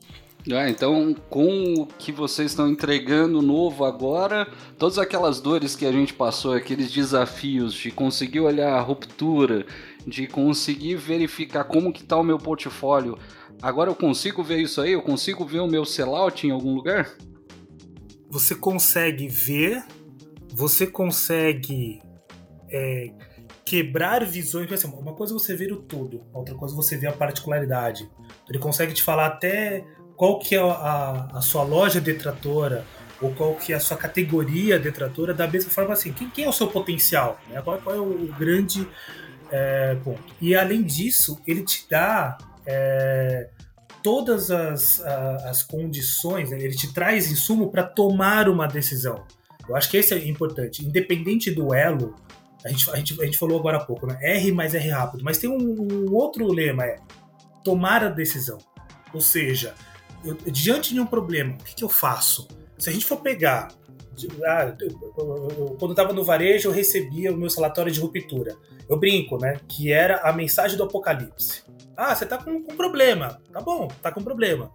Ah, então, com o que vocês estão entregando novo agora, todas aquelas dores que a gente passou, aqueles desafios de conseguir olhar a ruptura, de conseguir verificar como que está o meu portfólio, agora eu consigo ver isso aí? Eu consigo ver o meu sellout em algum lugar? Você consegue ver, você consegue é, quebrar visões. Assim, uma coisa é você ver o todo, outra coisa é você ver a particularidade. Ele consegue te falar até qual que é a, a sua loja detratora ou qual que é a sua categoria detratora, da mesma forma assim, quem, quem é o seu potencial? Né? Qual, qual, é o grande é, ponto? E além disso, ele te dá é, todas as, as condições, né? ele te traz insumo para tomar uma decisão. Eu acho que esse é importante. Independente do elo, a gente, a gente, a gente falou agora há pouco, né? R mais R rápido, mas tem um, um outro lema, é tomar a decisão. Ou seja, eu, diante de um problema, o que, que eu faço? Se a gente for pegar ah, quando eu estava no varejo, eu recebia o meu relatório de ruptura. Eu brinco, né? Que era a mensagem do apocalipse. Ah, você está com um problema. Tá bom, tá com problema.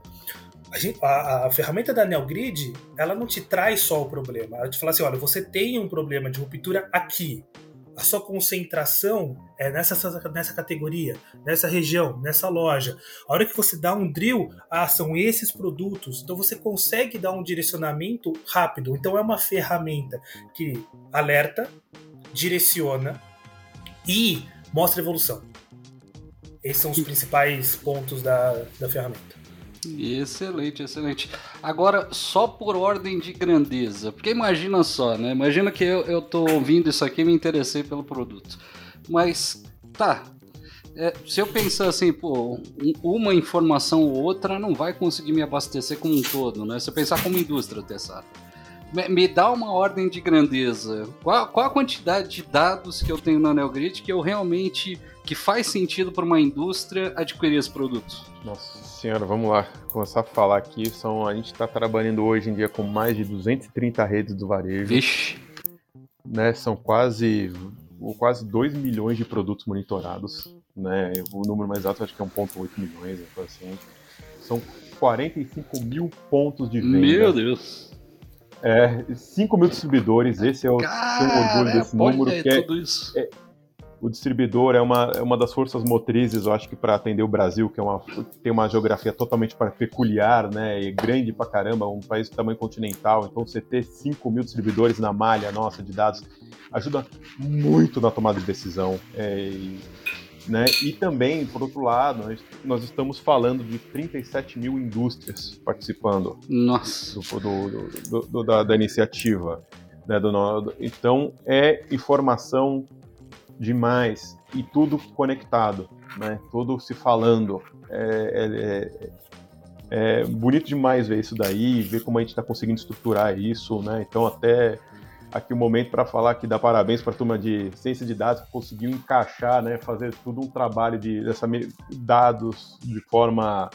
A, gente, a, a, ferramenta da NeoGrid, ela não te traz só o problema. Ela te fala assim: olha, você tem um problema de ruptura aqui a sua concentração é nessa, nessa categoria, nessa região, nessa loja. A hora que você dá um drill, ah, são esses produtos. Então você consegue dar um direcionamento rápido. Então é uma ferramenta que alerta, direciona e mostra evolução. Esses são os principais pontos da, da ferramenta. Excelente, excelente. Agora, só por ordem de grandeza, porque imagina só, né? Imagina que eu, eu tô ouvindo isso aqui e me interessei pelo produto. Mas, tá. É, se eu pensar assim, pô, uma informação ou outra não vai conseguir me abastecer como um todo, né? Se eu pensar como indústria, Tessar. Me, dá uma ordem de grandeza. Qual, qual a quantidade de dados que eu tenho na NeoGrid que eu realmente que faz sentido para uma indústria adquirir esse produto? Nossa senhora, vamos lá. Começar a falar aqui. São, a gente está trabalhando hoje em dia com mais de 230 redes do varejo. Vixe! Né, são quase, quase 2 milhões de produtos monitorados. Né? O número mais alto acho que é 1,8 milhões, assim. São 45 mil pontos de venda. Meu Deus! É, 5 mil distribuidores, esse é o Cara, orgulho desse número. Que é, é, o distribuidor é uma, é uma das forças motrizes, eu acho que para atender o Brasil, que é uma, tem uma geografia totalmente peculiar, né, e grande pra caramba, um país de tamanho continental, então você ter 5 mil distribuidores na malha nossa de dados ajuda muito na tomada de decisão. É, e, né, e também, por outro lado, nós, nós, estamos falando de 37 mil indústrias participando Nossa. Do, do, do, da, da, iniciativa. Né, então, é informação demais e tudo conectado, né? Tudo se falando. É, é, é, é bonito demais ver isso daí, ver como a gente está conseguindo estruturar isso, né? Então até aqui o um momento para falar que dá parabéns para a turma de ciência de dados que conseguiu encaixar, né? Fazer tudo um trabalho de dessa, dados de forma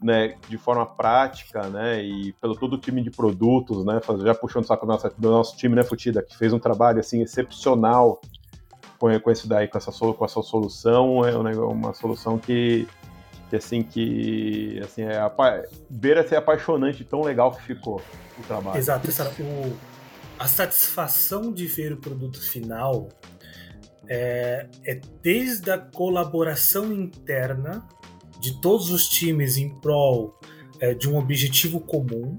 né, de forma prática, né, e pelo todo o time de produtos, né, já puxando o saco do nosso, do nosso time, né, Futida, que fez um trabalho, assim, excepcional com, com esse daí, com essa, com essa solução, é uma solução que, que assim, que assim, é, beira ser apaixonante, tão legal que ficou o trabalho. Exato, o, a satisfação de ver o produto final é, é desde a colaboração interna de todos os times em prol é, de um objetivo comum,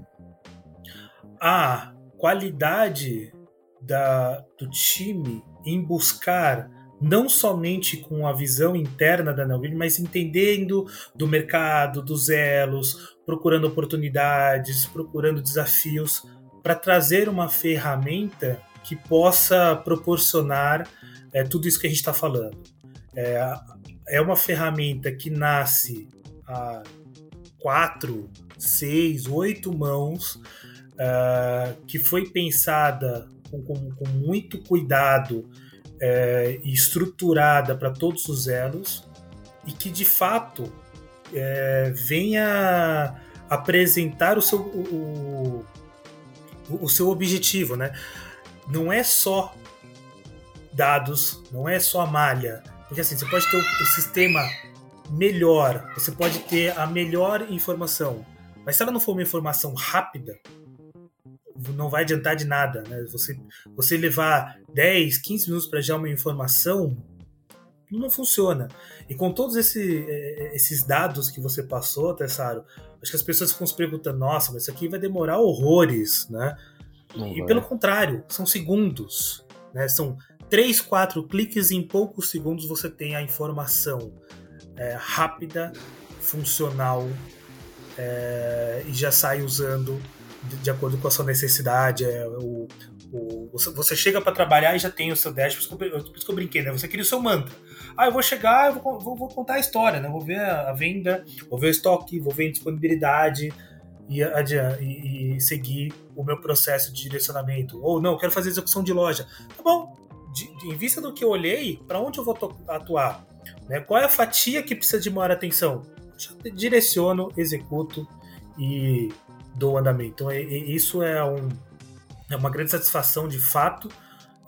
a qualidade da, do time em buscar não somente com a visão interna da Nelville, mas entendendo do mercado, dos elos, procurando oportunidades, procurando desafios para trazer uma ferramenta que possa proporcionar é, tudo isso que a gente está falando. É, é uma ferramenta que nasce a quatro, seis, oito mãos, uh, que foi pensada com, com, com muito cuidado é, e estruturada para todos os elos e que de fato é, venha apresentar o seu, o, o, seu objetivo, né? Não é só dados, não é só a malha, porque assim você pode ter o, sistema melhor, você pode ter a melhor informação, mas se ela não for uma informação rápida, não vai adiantar de nada. Né? Você, você levar 10, 15 minutos para gerar uma informação não funciona. E com todos esse, é, esses dados que você passou, Tessaro, acho que as pessoas ficam se perguntando: nossa, mas isso aqui vai demorar horrores, né? Não e vai. pelo contrário, são segundos. Né? São 3, 4 cliques e em poucos segundos você tem a informação é, rápida, funcional é, e já sai usando de, de, acordo com a sua necessidade. É, o, o, você chega para trabalhar e já tem o seu dashboard, por isso que eu brinquei, né? Você cria o seu mantra. Ah, eu vou chegar, eu vou, vou, vou contar a história, né? Vou ver a, venda, vou ver o estoque, vou ver a disponibilidade e, e, e, seguir o meu processo de direcionamento. Ou não, quero fazer execução de loja. Tá bom, de, de, em vista do que eu olhei, para onde eu vou atuar? Né? Qual é a fatia que precisa de maior atenção? Direciono, executo e do andamento. Então, isso é, um, é uma grande satisfação de fato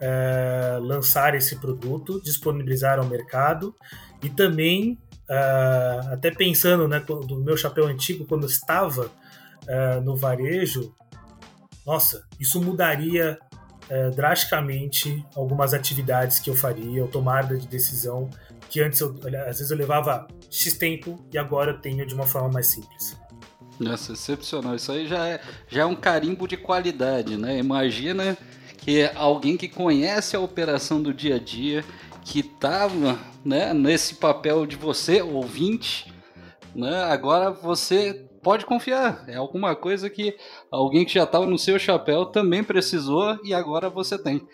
é, lançar esse produto, disponibilizar ao mercado e também, é, até pensando né, do meu chapéu antigo, quando estava é, no varejo, nossa, isso mudaria drasticamente algumas atividades que eu faria, ou tomada de decisão, que antes eu, às vezes eu levava X tempo e agora eu tenho de uma forma mais simples. Nossa, excepcional. Isso aí já é, já é um carimbo de qualidade, né? Imagina que alguém que conhece a operação do dia a dia, que estava né, nesse papel de você, ouvinte, né, agora você pode confiar. É alguma coisa que alguém que já estava no seu chapéu também precisou e agora você tem.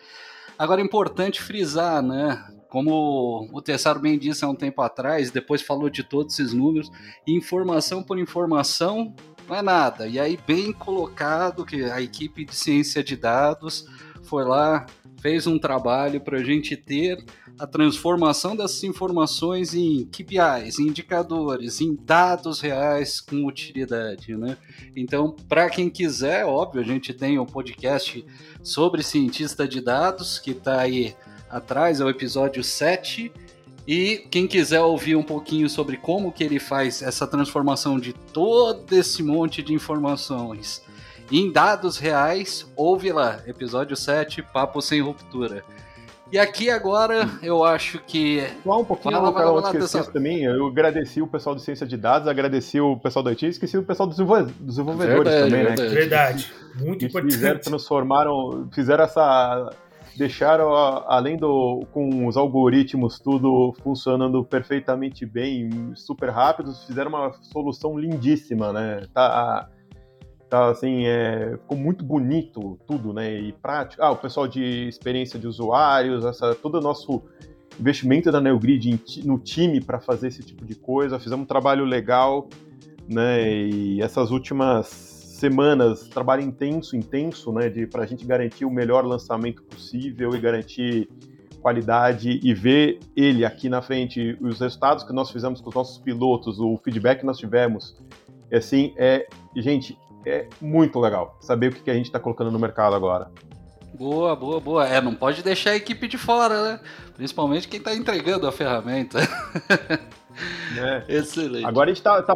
Agora é importante frisar, né? Como o Tessaro bem disse há um tempo atrás, depois falou de todos esses números, informação por informação não é nada. E aí, bem colocado, que a equipe de ciência de dados foi lá, fez um trabalho para a gente ter a transformação dessas informações em KPIs, em indicadores, em dados reais com utilidade, né? Então, para quem quiser, óbvio, a gente tem um podcast sobre cientista de dados que está aí atrás, é o episódio 7. E quem quiser ouvir um pouquinho sobre como que ele faz essa transformação de todo esse monte de informações em dados reais, ouve lá, episódio 7, Papo Sem Ruptura. E aqui agora eu acho que. Só um pouquinho, fala, fala, fala, esqueci também. Eu agradeci o pessoal do Ciência de Dados, agradeci o pessoal da IT, esqueci o pessoal dos desenvolvedores verdade, também, verdade. né? Verdade. Muito que importante. Fizeram, transformaram, fizeram essa. Deixaram, além do. com os algoritmos tudo funcionando perfeitamente bem, super rápidos, fizeram uma solução lindíssima, né? Tá tá assim, é, ficou muito bonito tudo, né? E prático. Ah, o pessoal de experiência de usuários, essa, todo o nosso investimento da NeoGrid no time para fazer esse tipo de coisa. Fizemos um trabalho legal, né? E essas últimas semanas, trabalho intenso, intenso, né? Para a gente garantir o melhor lançamento possível e garantir qualidade e ver ele aqui na frente, os resultados que nós fizemos com os nossos pilotos, o feedback que nós tivemos, assim, é, gente, é muito legal saber o que a gente está colocando no mercado agora. Boa, boa, boa. É, não pode deixar a equipe de fora, né? Principalmente quem está entregando a ferramenta. É. Excelente. Agora a, tá, tá,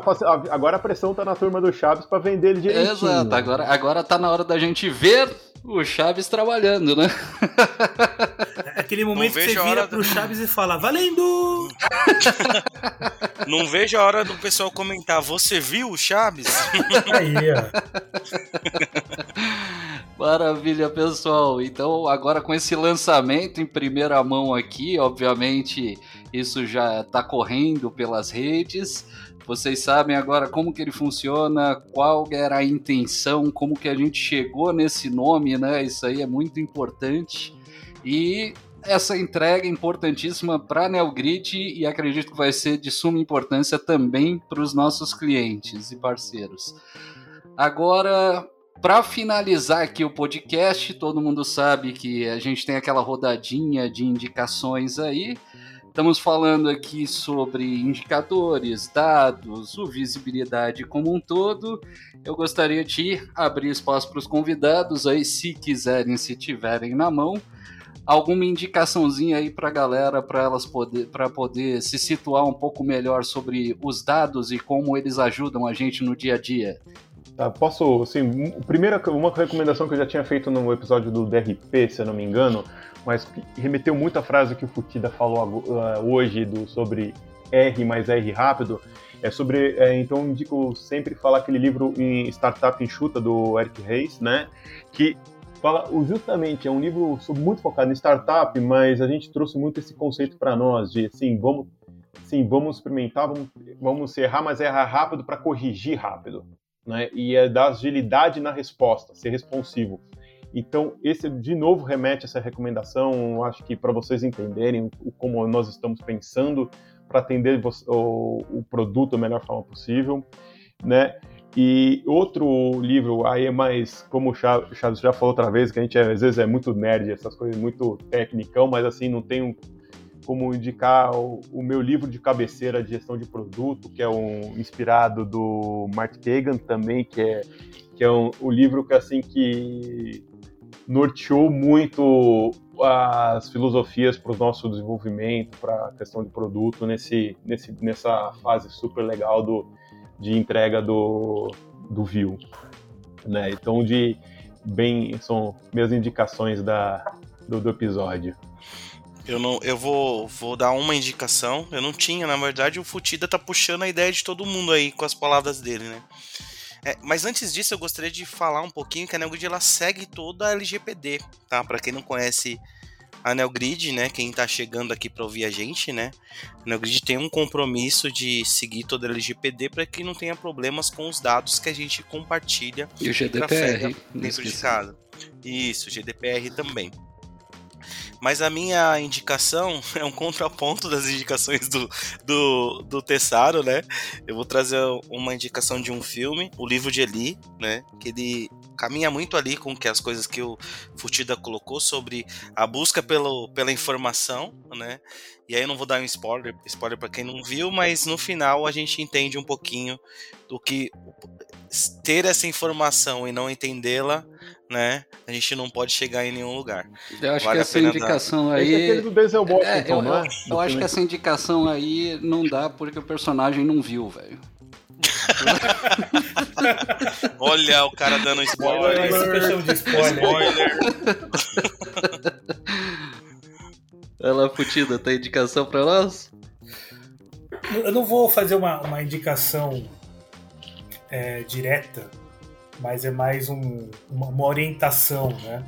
agora a pressão tá na turma do Chaves para vender ele direitinho. Exato, agora, agora tá na hora da gente ver o Chaves trabalhando, né? É aquele momento que você vira pro Chaves e fala, valendo! Não vejo a hora do pessoal comentar, você viu o Chaves? Aí, ó. Maravilha, pessoal. Então, agora com esse lançamento em primeira mão aqui, obviamente, isso já está correndo pelas redes. Vocês sabem agora como que ele funciona, qual era a intenção, como que a gente chegou nesse nome, né? Isso aí é muito importante. E essa entrega importantíssima para a Neogrid e acredito que vai ser de suma importância também para os nossos clientes e parceiros. Agora, para finalizar aqui o podcast, todo mundo sabe que a gente tem aquela rodadinha de indicações aí. Estamos falando aqui sobre indicadores, dados, o visibilidade como um todo. Eu gostaria de abrir espaço para os convidados aí, se quiserem, se tiverem na mão, alguma indicaçãozinha aí para a galera, para elas poder, para poder se situar um pouco melhor sobre os dados e como eles ajudam a gente no dia a dia. Tá, posso, assim, primeira uma recomendação que eu já tinha feito no episódio do DRP, se eu não me engano, mas remeteu muito à frase que o Futida falou uh, hoje do, sobre R mais R rápido. É sobre, é, então indico sempre falar aquele livro em Startup Enxuta do Eric Reis, né? Que fala justamente é um livro muito focado em startup, mas a gente trouxe muito esse conceito para nós de assim vamos, sim, vamos experimentar, vamos, vamos errar, mas errar rápido para corrigir rápido, né? E é dar agilidade na resposta, ser responsivo. Então, esse de novo remete a essa recomendação, acho que para vocês entenderem como nós estamos pensando para atender o, o, produto da melhor forma possível, né? E outro livro aí é mais, como o Chaves já falou outra vez, que a gente às vezes é muito nerd, essas coisas muito tecnicão, mas assim, não tem um, como indicar o, o, meu livro de cabeceira de gestão de produto, que é um inspirado do Mark Kagan também, que é que é um, um livro que assim que norteou muito as filosofias para o nosso desenvolvimento, para a questão de produto nesse, nesse, nessa fase super legal do, de entrega do, do View. Né? Então, de bem, são minhas indicações da, do, do episódio. Eu não, eu vou, vou dar uma indicação. Eu não tinha, na verdade, o Futida tá puxando a ideia de todo mundo aí com as palavras dele, né? É, mas antes disso, eu gostaria de falar um pouquinho que a NeoGrid ela segue toda a LGPD, tá? Para quem não conhece a NeoGrid, né? Quem está chegando aqui para ouvir a gente, né? A NeoGrid tem um compromisso de seguir toda a LGPD para que não tenha problemas com os dados que a gente compartilha e o GDPR dentro de casa. Isso, GDPR também. Mas a minha indicação é um contraponto das indicações do, do, do Tessaro, né? Eu vou trazer uma indicação de um filme, o livro de Eli, né? Que ele caminha muito ali com que as coisas que o Futida colocou sobre a busca pelo, pela informação, né? E aí eu não vou dar um spoiler, spoiler para quem não viu, mas no final a gente entende um pouquinho do que ter essa informação e não entendê-la né? A gente não pode chegar em nenhum lugar. Eu acho vale que essa indicação dar. aí. Esse é aquele do Denzel Washington, é, eu, não é? Eu, eu acho que essa indicação aí não dá porque o personagem não viu, velho. Olha o cara dando spoiler. Spoiler. spoiler. Ela Futida, tem indicação pra nós? Eu não vou fazer uma, uma indicação é, direta, mas é mais um, uma, uma, orientação, né?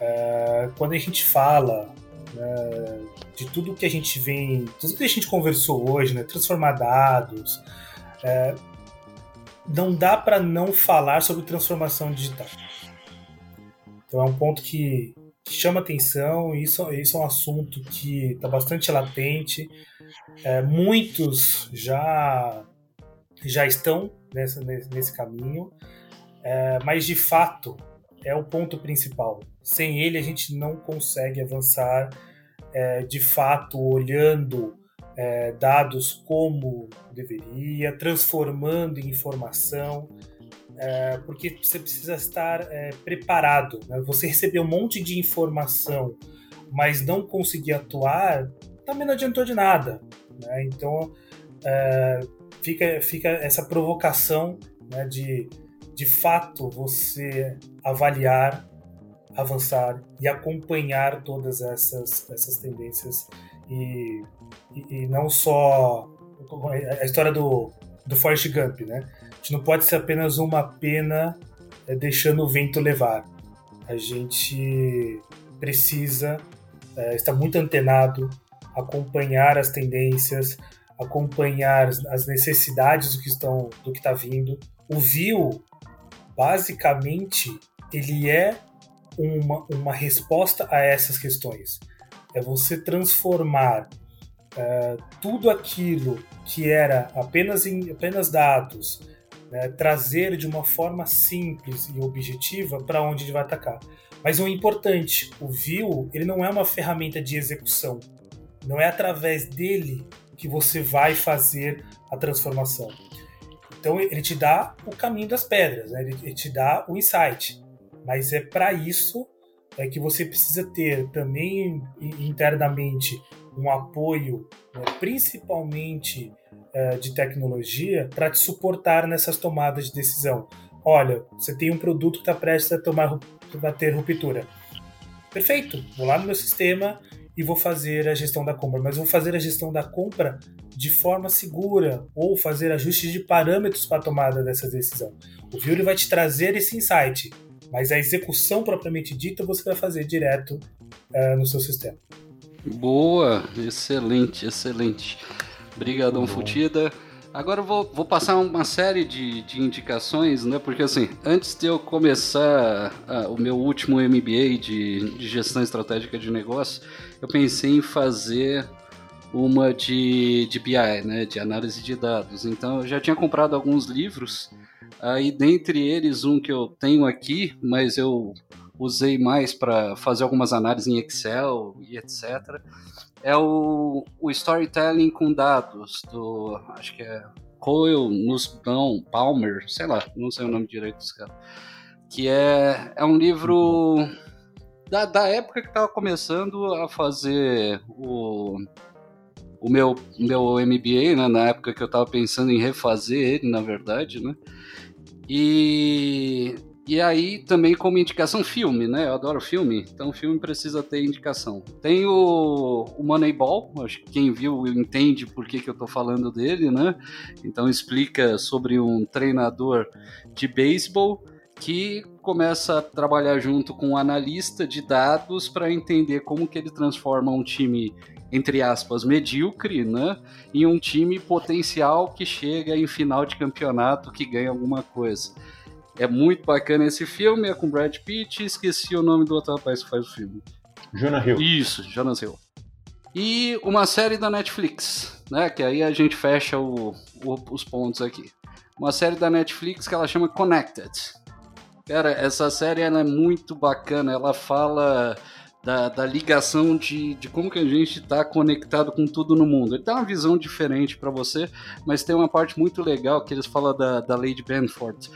É, quando a gente fala né, de tudo que a gente vem, tudo que a gente conversou hoje, né? Transformar dados, é, não dá para não falar sobre transformação digital. Então é um ponto que, que chama atenção, isso, isso é um assunto que está bastante latente. É, muitos já, já estão nessa, nesse caminho, é, mas de fato é o ponto principal. Sem ele a gente não consegue avançar é, de fato olhando é, dados como deveria, transformando em informação, é, porque você precisa estar é, preparado. Né? Você receber um monte de informação, mas não conseguir atuar, também não adiantou de nada. Né? Então é, fica, fica essa provocação né, de, de fato, você avaliar, avançar e acompanhar todas essas, essas tendências e e, e não só a história do, do Forrest Gump, né? A gente não pode ser apenas uma pena é, deixando o vento levar. A gente precisa é, estar muito antenado, acompanhar as tendências, acompanhar as necessidades do que estão do que está vindo. O View, basicamente, ele é uma, uma resposta a essas questões. É você transformar uh, tudo aquilo que era apenas, em, apenas dados, né, trazer de uma forma simples e objetiva para onde ele vai atacar. Mas o importante, o view, ele não é uma ferramenta de execução. Não é através dele que você vai fazer a transformação. Então ele te dá o caminho das pedras, né? ele te dá o insight. Mas é para isso é que você precisa ter também internamente um apoio, né, principalmente é, de tecnologia, para te suportar nessas tomadas de decisão. Olha, você tem um produto que está prestes a tomar a ter ruptura. Perfeito, vou lá no meu sistema e vou fazer a gestão da compra, mas vou fazer a gestão da compra de forma segura ou fazer ajustes de parâmetros para a tomada dessa decisão. O Vue vai te trazer esse insight, mas a execução propriamente dita você vai fazer direto uh, no seu sistema. Boa, excelente, excelente. Obrigadão, Futida. Agora eu vou, vou passar uma série de, de indicações, né? Porque assim, antes de eu começar uh, o meu último MBA de, de gestão estratégica de negócio, eu pensei em fazer uma de, de BI, né? De análise de dados. Então eu já tinha comprado alguns livros, aí dentre eles um que eu tenho aqui, mas eu usei mais para fazer algumas análises em Excel e etc. É o, o storytelling com dados do, acho que é Coyle, Nussbaum, Palmer, sei lá, não sei o nome direito desse cara. Que é, é um livro da, da época que estava começando a fazer o, o meu, meu MBA, né, na época que eu estava pensando em refazer ele, na verdade, né? E e aí também como indicação filme, né? Eu adoro filme, então filme precisa ter indicação. Tem o, o Moneyball, acho que quem viu entende por que, que eu tô falando dele, né? Então explica sobre um treinador de beisebol que começa a trabalhar junto com um analista de dados para entender como que ele transforma um time entre aspas medíocre, né, em um time potencial que chega em final de campeonato que ganha alguma coisa. É muito bacana esse filme, é com Brad Pitt, esqueci o nome do outro rapaz que faz o filme. Jonah Hill. Isso, Jonah Hill. E uma série da Netflix, né? Que aí a gente fecha o, o, os pontos aqui. Uma série da Netflix que ela chama Connected. Cara, essa série ela é muito bacana. Ela fala da, da ligação de, de como que a gente está conectado com tudo no mundo. Ele dá uma visão diferente para você, mas tem uma parte muito legal que eles falam da, da de Benford,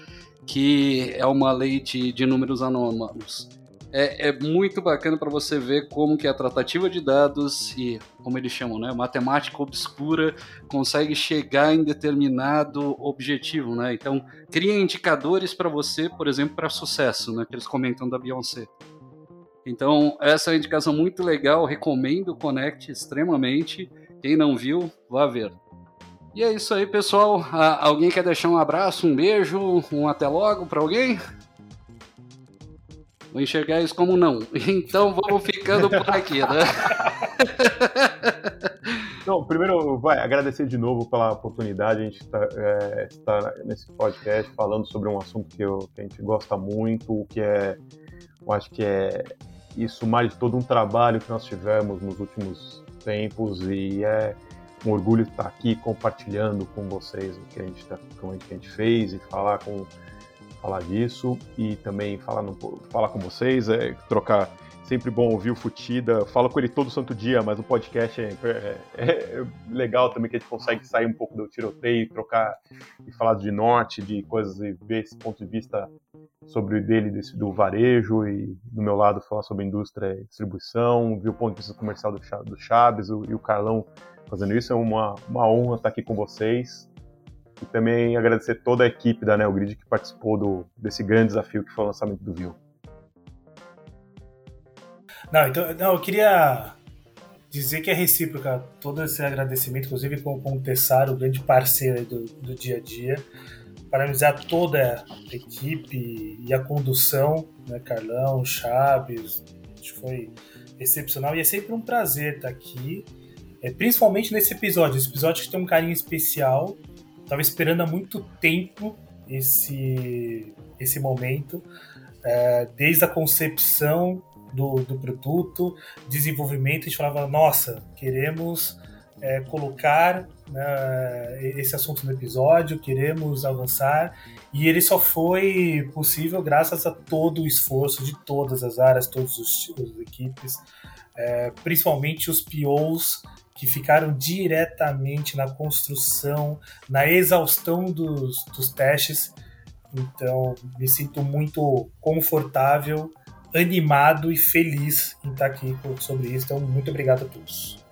que é uma lei de, de números anômalos. É, é, muito bacana para você ver como que a tratativa de dados e, como eles chamam, né, matemática obscura consegue chegar em determinado objetivo, né? Então, cria indicadores para você, por exemplo, para sucesso, né, que eles comentam da Beyoncé. Então, essa é uma indicação muito legal, recomendo o extremamente. Quem não viu, vá ver. E é isso aí, pessoal. Ah, alguém quer deixar um abraço, um beijo, um até logo para alguém? Vou enxergar isso como não. Então vamos ficando por aqui, né? Então, primeiro, vai agradecer de novo pela oportunidade. A gente está é, tá nesse podcast falando sobre um assunto que, eu, que a gente gosta muito, que é, eu acho que é isso mais de todo um trabalho que nós tivemos nos últimos tempos e é um orgulho estar aqui compartilhando com vocês o que a gente, tá, o que a gente fez e falar com falar disso e também falar, no, falar com vocês, é, trocar sempre bom ouvir o Futida. Falo com ele todo santo dia, mas o podcast é, é, é, legal também que a gente consegue sair um pouco do tiroteio, trocar e falar de norte, de coisas e ver esse ponto de vista sobre o dele, desse, do varejo e do meu lado falar sobre indústria e distribuição, ver o ponto de vista comercial do, do Chaves o, e o Carlão fazendo isso. É uma, uma honra estar aqui com vocês. E também agradecer toda a equipe da Neogrid que participou do, desse grande desafio que foi o lançamento do View. Não, então, não, eu queria dizer que é recíproca todo esse agradecimento, inclusive com, com o Tessaro, grande parceiro do, do dia a dia. Parabenizar toda a equipe e a condução, né, Carlão, Chaves, foi excepcional e é sempre um prazer estar aqui, é, principalmente nesse episódio, esse episódio que tem um carinho especial. Estava esperando há muito tempo esse, esse momento, é, desde a concepção do, do produto, desenvolvimento, a gente falava, nossa, queremos é, colocar né, esse assunto no episódio, queremos avançar, e ele só foi possível graças a todo o esforço de todas as áreas, todas as equipes, é, principalmente os POs que ficaram diretamente na construção, na exaustão dos, dos testes. Então, me sinto muito confortável animado e feliz em estar aqui sobre isso. Então, muito obrigado a todos.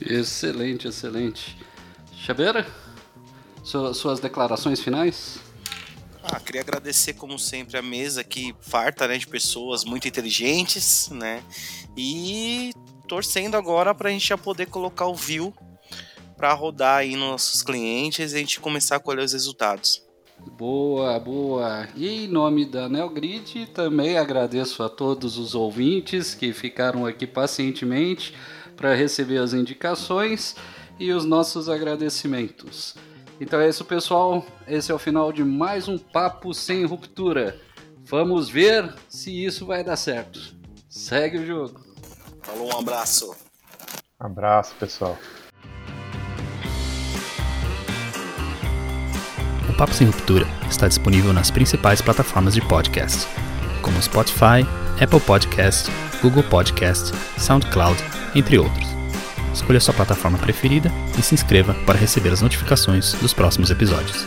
Excelente, excelente. Chabeira, suas declarações finais? Ah, queria agradecer, como sempre, a mesa que farta né, de pessoas muito inteligentes, né? E torcendo agora para a gente já poder colocar o view para rodar aí nos nossos clientes e a gente começar a colher os resultados. Boa, boa. E em nome da Neogrid, também agradeço a todos os ouvintes que ficaram aqui pacientemente para receber as indicações e os nossos agradecimentos. Então é isso, pessoal. Esse é o final de mais um Papo Sem Ruptura. Vamos ver se isso vai dar certo. Segue o jogo. Falou, um abraço. abraço, pessoal. Papo Sem Ruptura está disponível nas principais plataformas de podcast, como Spotify, Apple Podcast, Google Podcast, SoundCloud, entre outros. Escolha sua plataforma preferida e se inscreva para receber as notificações dos próximos episódios.